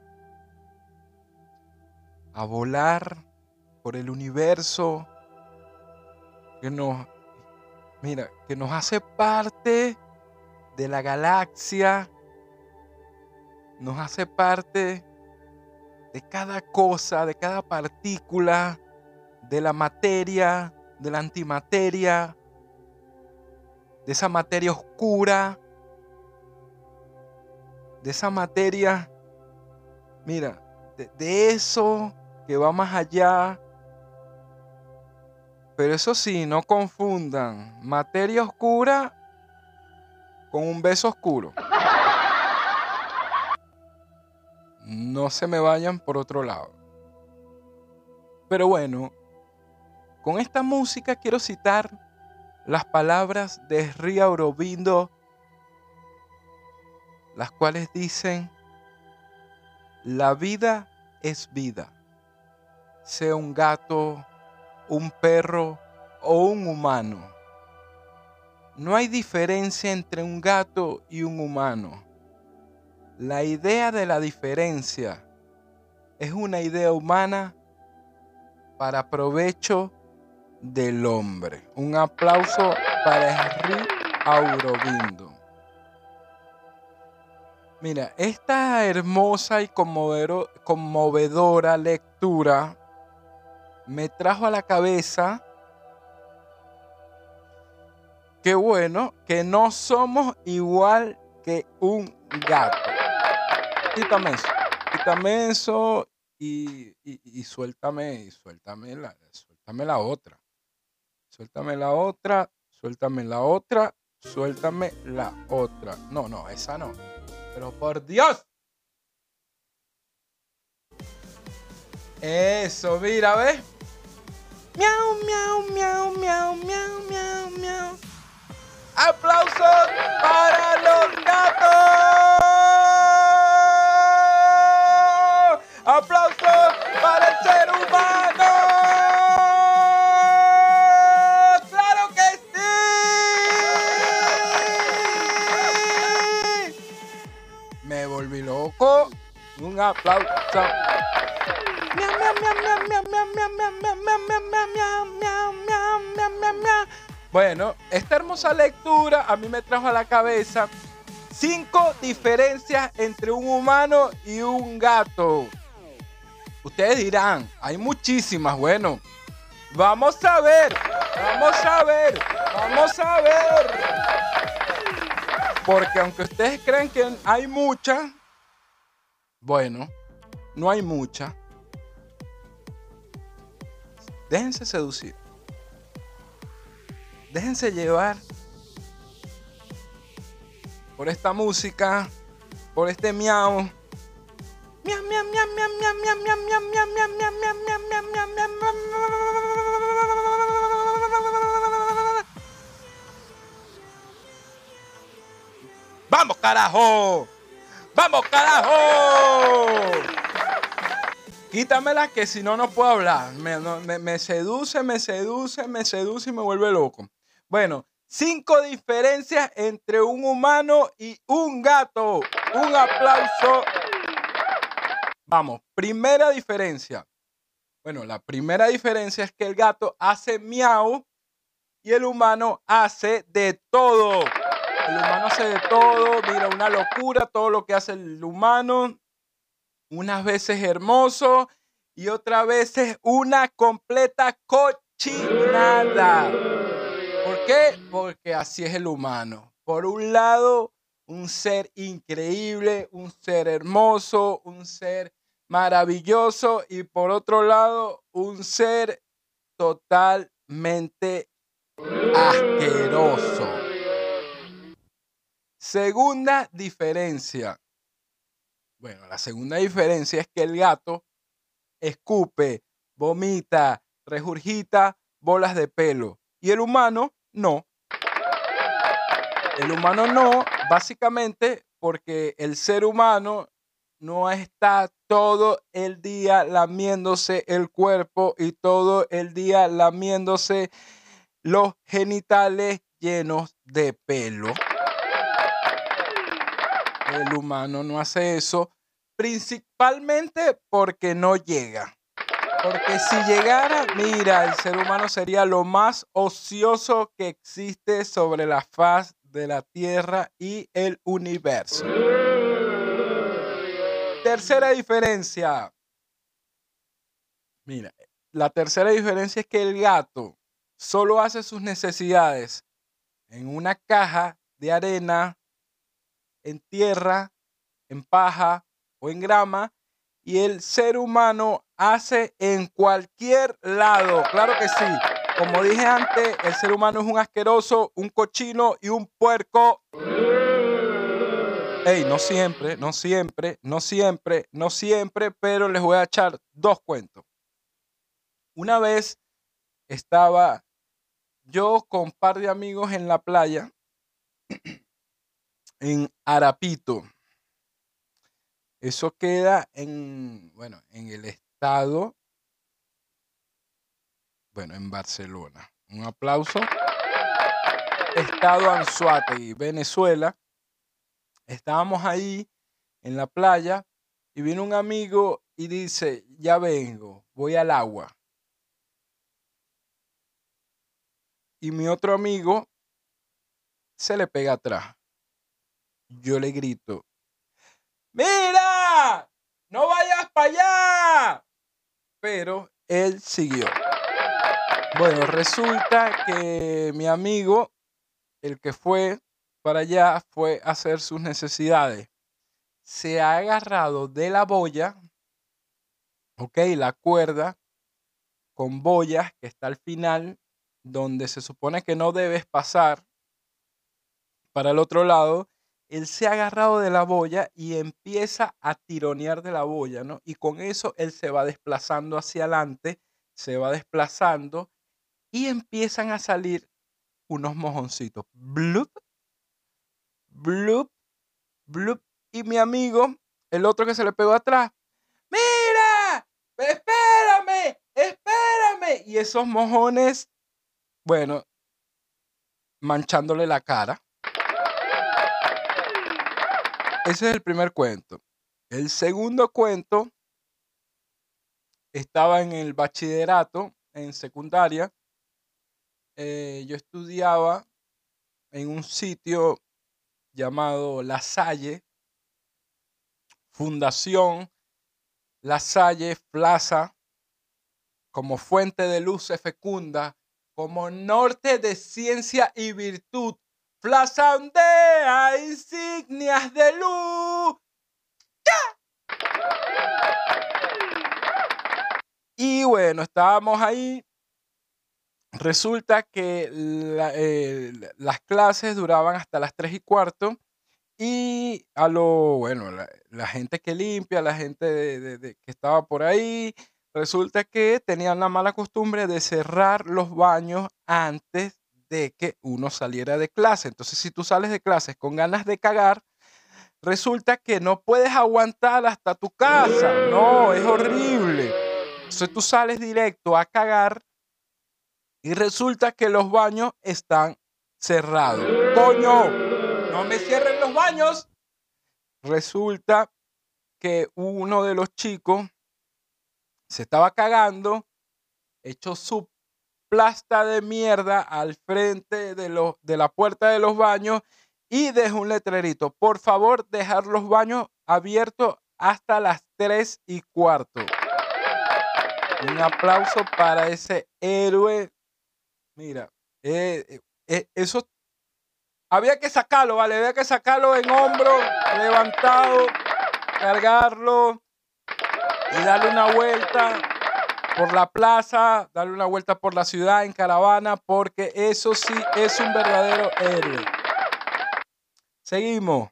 a volar por el universo, que nos, mira, que nos hace parte de la galaxia, nos hace parte de cada cosa, de cada partícula, de la materia, de la antimateria, de esa materia oscura, de esa materia, mira, de, eso que va más allá Pero eso sí, no confundan materia oscura con un beso oscuro. No se me vayan por otro lado. Pero bueno, con esta música quiero citar las palabras de Ria Aurobindo, las cuales dicen, la vida es vida, sea un gato, un perro o un humano. No hay diferencia entre un gato y un humano. La idea de la diferencia es una idea humana para provecho del hombre. Un aplauso para Henry Aurobindo. Mira, esta hermosa y conmovedora lectura me trajo a la cabeza que bueno, que no somos igual que un gato. Quítame eso y, y- y suéltame, y suéltame la, suéltame la otra. Suéltame la otra, suéltame la otra, suéltame la otra. No, no, esa no. Pero por Dios. Eso, mira, ¿ves? Miau, miau, miau, miau, miau, miau, miau. ¡Aplausos para los gatos! ¡Aplausos para el ser humano! ¡Claro que sí! Me volví loco. Un aplauso. Bueno, esta hermosa lectura a mí me trajo a la cabeza cinco diferencias entre un humano y un gato. Ustedes dirán, hay muchísimas. Bueno, vamos a ver, vamos a ver, vamos a ver. Porque aunque ustedes creen que hay muchas, bueno, no hay muchas. Déjense seducir. Déjense llevar por esta música, por este miau. ¡Vamos, carajo! ¡Vamos, carajo! Quítamela que si no, no puedo hablar. Me, me seduce, me seduce, me seduce y me vuelve loco. Bueno, cinco diferencias entre un humano y un gato. Un aplauso. Vamos, primera diferencia. Bueno, la primera diferencia es que el gato hace miau y el humano hace de todo. El humano hace de todo, mira, una locura todo lo que hace el humano. Unas veces hermoso y otras veces una completa cochinada. ¿Por qué? Porque así es el humano. Por un lado, un ser increíble, un ser hermoso, un ser maravilloso y por otro lado, un ser totalmente asqueroso. Segunda diferencia. Bueno, la segunda diferencia es que el gato escupe, vomita, regurgita bolas de pelo. Y el humano no. El humano no, básicamente porque el ser humano no está todo el día lamiéndose el cuerpo y todo el día lamiéndose los genitales llenos de pelo. El humano no hace eso, principalmente porque no llega. Porque si llegara, mira, el ser humano sería lo más ocioso que existe sobre la faz de la Tierra y el universo. Tercera diferencia. Mira, la tercera diferencia es que el gato solo hace sus necesidades en una caja de arena, en tierra, en paja o en grama y el ser humano hace en cualquier lado. Claro que sí. como dije antes, el ser humano es un asqueroso, un cochino y un puerco. Ey, no siempre, no siempre, no siempre, no siempre, pero les voy a echar dos cuentos. Una vez estaba yo con un par de amigos en la playa, en Arapito. Eso queda en, bueno, en el estado, bueno, en Barcelona. Un aplauso. Estado Anzuategui, Venezuela. Estábamos ahí en la playa y viene un amigo y dice, ya vengo, voy al agua. Y mi otro amigo se le pega atrás. Yo le grito, mira, no vayas para allá. Pero él siguió. Bueno, resulta que mi amigo, el que fue para allá, fue a hacer sus necesidades. Se ha agarrado de la boya, ok, la cuerda con boyas que está al final, donde se supone que no debes pasar para el otro lado, él se ha agarrado de la boya y empieza a tironear de la boya, ¿no? Y con eso él se va desplazando hacia adelante, se va desplazando y empiezan a salir unos mojoncitos. Blup, blup, blup. Y mi amigo, el otro que se le pegó atrás, mira, espérame, espérame. Y esos mojones, bueno, manchándole la cara. Ese es el primer cuento. El segundo cuento estaba en el bachillerato, en secundaria. Eh, yo estudiaba en un sitio llamado La Salle, Fundación La Salle Plaza, como fuente de luz fecunda, como norte de ciencia y virtud, plaza donde hay insignias de luz. Y bueno, estábamos ahí. Resulta que eh, las clases duraban hasta las 3 y cuarto. Y a lo, bueno, la, gente que limpia, la gente que estaba por ahí, resulta que tenían la mala costumbre de cerrar los baños antes de que uno saliera de clase. Entonces, si tú sales de clases con ganas de cagar, resulta que no puedes aguantar hasta tu casa. No, es horrible. Entonces tú sales directo a cagar y resulta que los baños están cerrados. Coño, no me cierren los baños. Resulta que uno de los chicos se estaba cagando, echó su plasta de mierda al frente de, de la puerta de los baños y dejó un letrerito. Por favor, dejar los baños abiertos hasta las 3 y cuarto. Un aplauso para ese héroe. Mira, eh, eh, eh, eso había que sacarlo, ¿vale? Había que sacarlo en hombro, levantado, cargarlo y darle una vuelta por la plaza, darle una vuelta por la ciudad en caravana, porque eso sí es un verdadero héroe. Seguimos.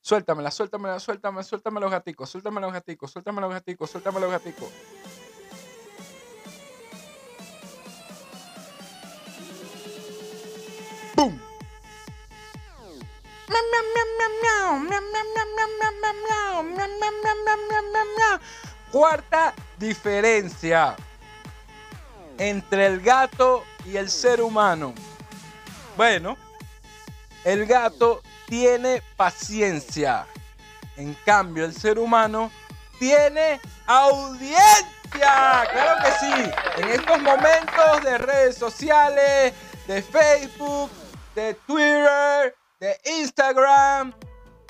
Suéltamela, suéltamela, suéltame, suéltame los gaticos, suéltame los gaticos, suéltame los gaticos, suéltame los gaticos. ¡Bum! Cuarta diferencia entre el gato y el ser humano. Bueno, el gato tiene paciencia. En cambio, el ser humano tiene audiencia. Claro que sí. En estos momentos de redes sociales, de Facebook, de Twitter, de Instagram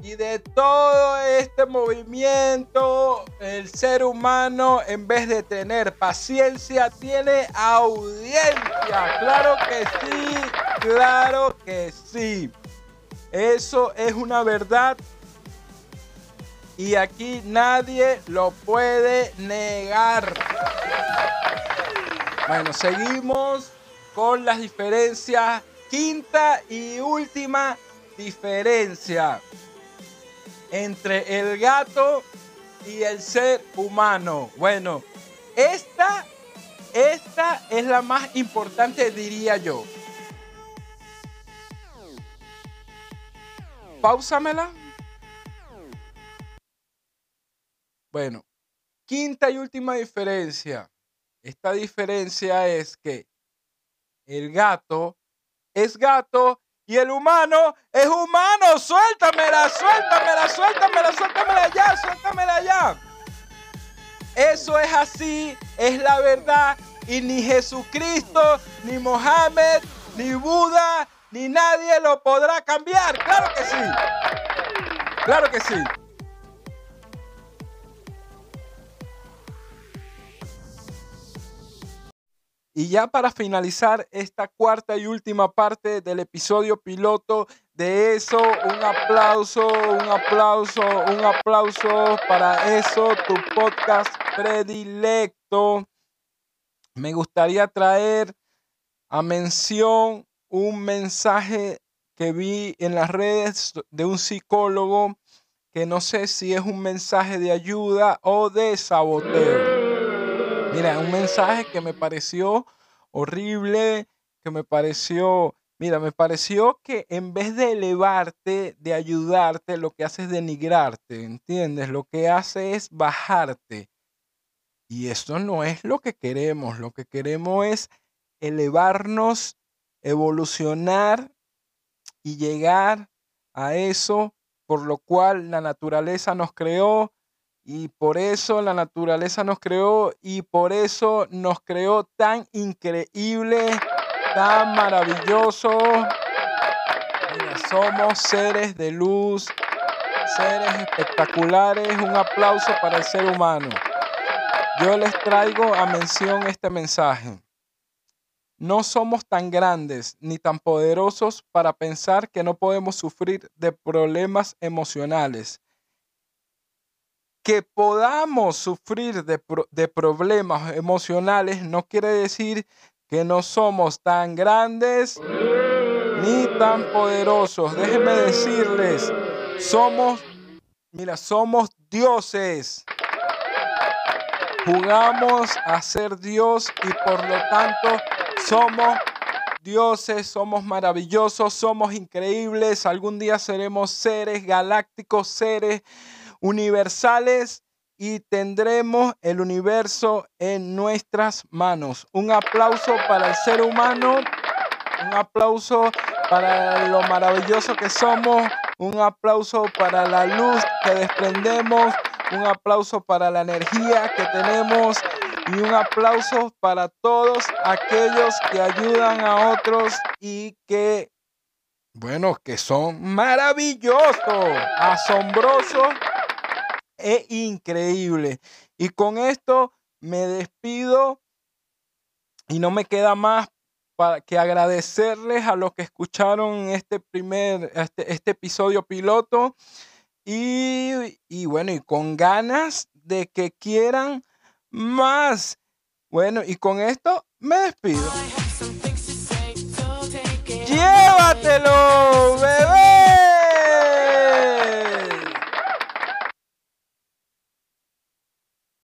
y de todo este movimiento, el ser humano en vez de tener paciencia tiene audiencia. Claro que sí, claro que sí. Eso es una verdad y aquí nadie lo puede negar. Bueno, seguimos con las diferencias. Quinta y última diferencia entre el gato y el ser humano. Bueno, esta, esta es la más importante, diría yo. Pausamela. Bueno, quinta y última diferencia. Esta diferencia es que el gato es gato y el humano es humano. Suéltamela, suéltamela, suéltamela, suéltamela ya, suéltamela ya. Eso es así, es la verdad. Y ni Jesucristo, ni Mohammed, ni Buda, ni nadie lo podrá cambiar. Claro que sí. Claro que sí. Y ya para finalizar esta cuarta y última parte del episodio piloto de eso, un aplauso, un aplauso, un aplauso para eso, tu podcast predilecto. Me gustaría traer a mención un mensaje que vi en las redes de un psicólogo que no sé si es un mensaje de ayuda o de saboteo. Mira, un mensaje que me pareció horrible, que me pareció, mira, me pareció que en vez de elevarte, de ayudarte, lo que hace es denigrarte, ¿entiendes? Lo que hace es bajarte. Y esto no es lo que queremos, lo que queremos es elevarnos, evolucionar y llegar a eso por lo cual la naturaleza nos creó y por eso la naturaleza nos creó y por eso nos creó tan increíble, tan maravilloso. Somos seres de luz, seres espectaculares. Un aplauso para el ser humano. Yo les traigo a mención este mensaje. No somos tan grandes ni tan poderosos para pensar que no podemos sufrir de problemas emocionales que podamos sufrir de, de, problemas emocionales no quiere decir que no somos tan grandes ni tan poderosos. Déjenme decirles, somos, mira, somos dioses. Jugamos a ser Dios y por lo tanto somos dioses, somos maravillosos, somos increíbles. Algún día seremos seres galácticos, seres universales y tendremos el universo en nuestras manos. Un aplauso para el ser humano, un aplauso para lo maravilloso que somos, un aplauso para la luz que desprendemos, un aplauso para la energía que tenemos y un aplauso para todos aquellos que ayudan a otros y que, bueno, que son maravillosos, asombrosos es increíble. Y con esto me despido y no me queda más para que agradecerles a los que escucharon este primer este, este episodio piloto y, y bueno y con ganas de que quieran más. Bueno y con esto me despido. Llévatelo bebé.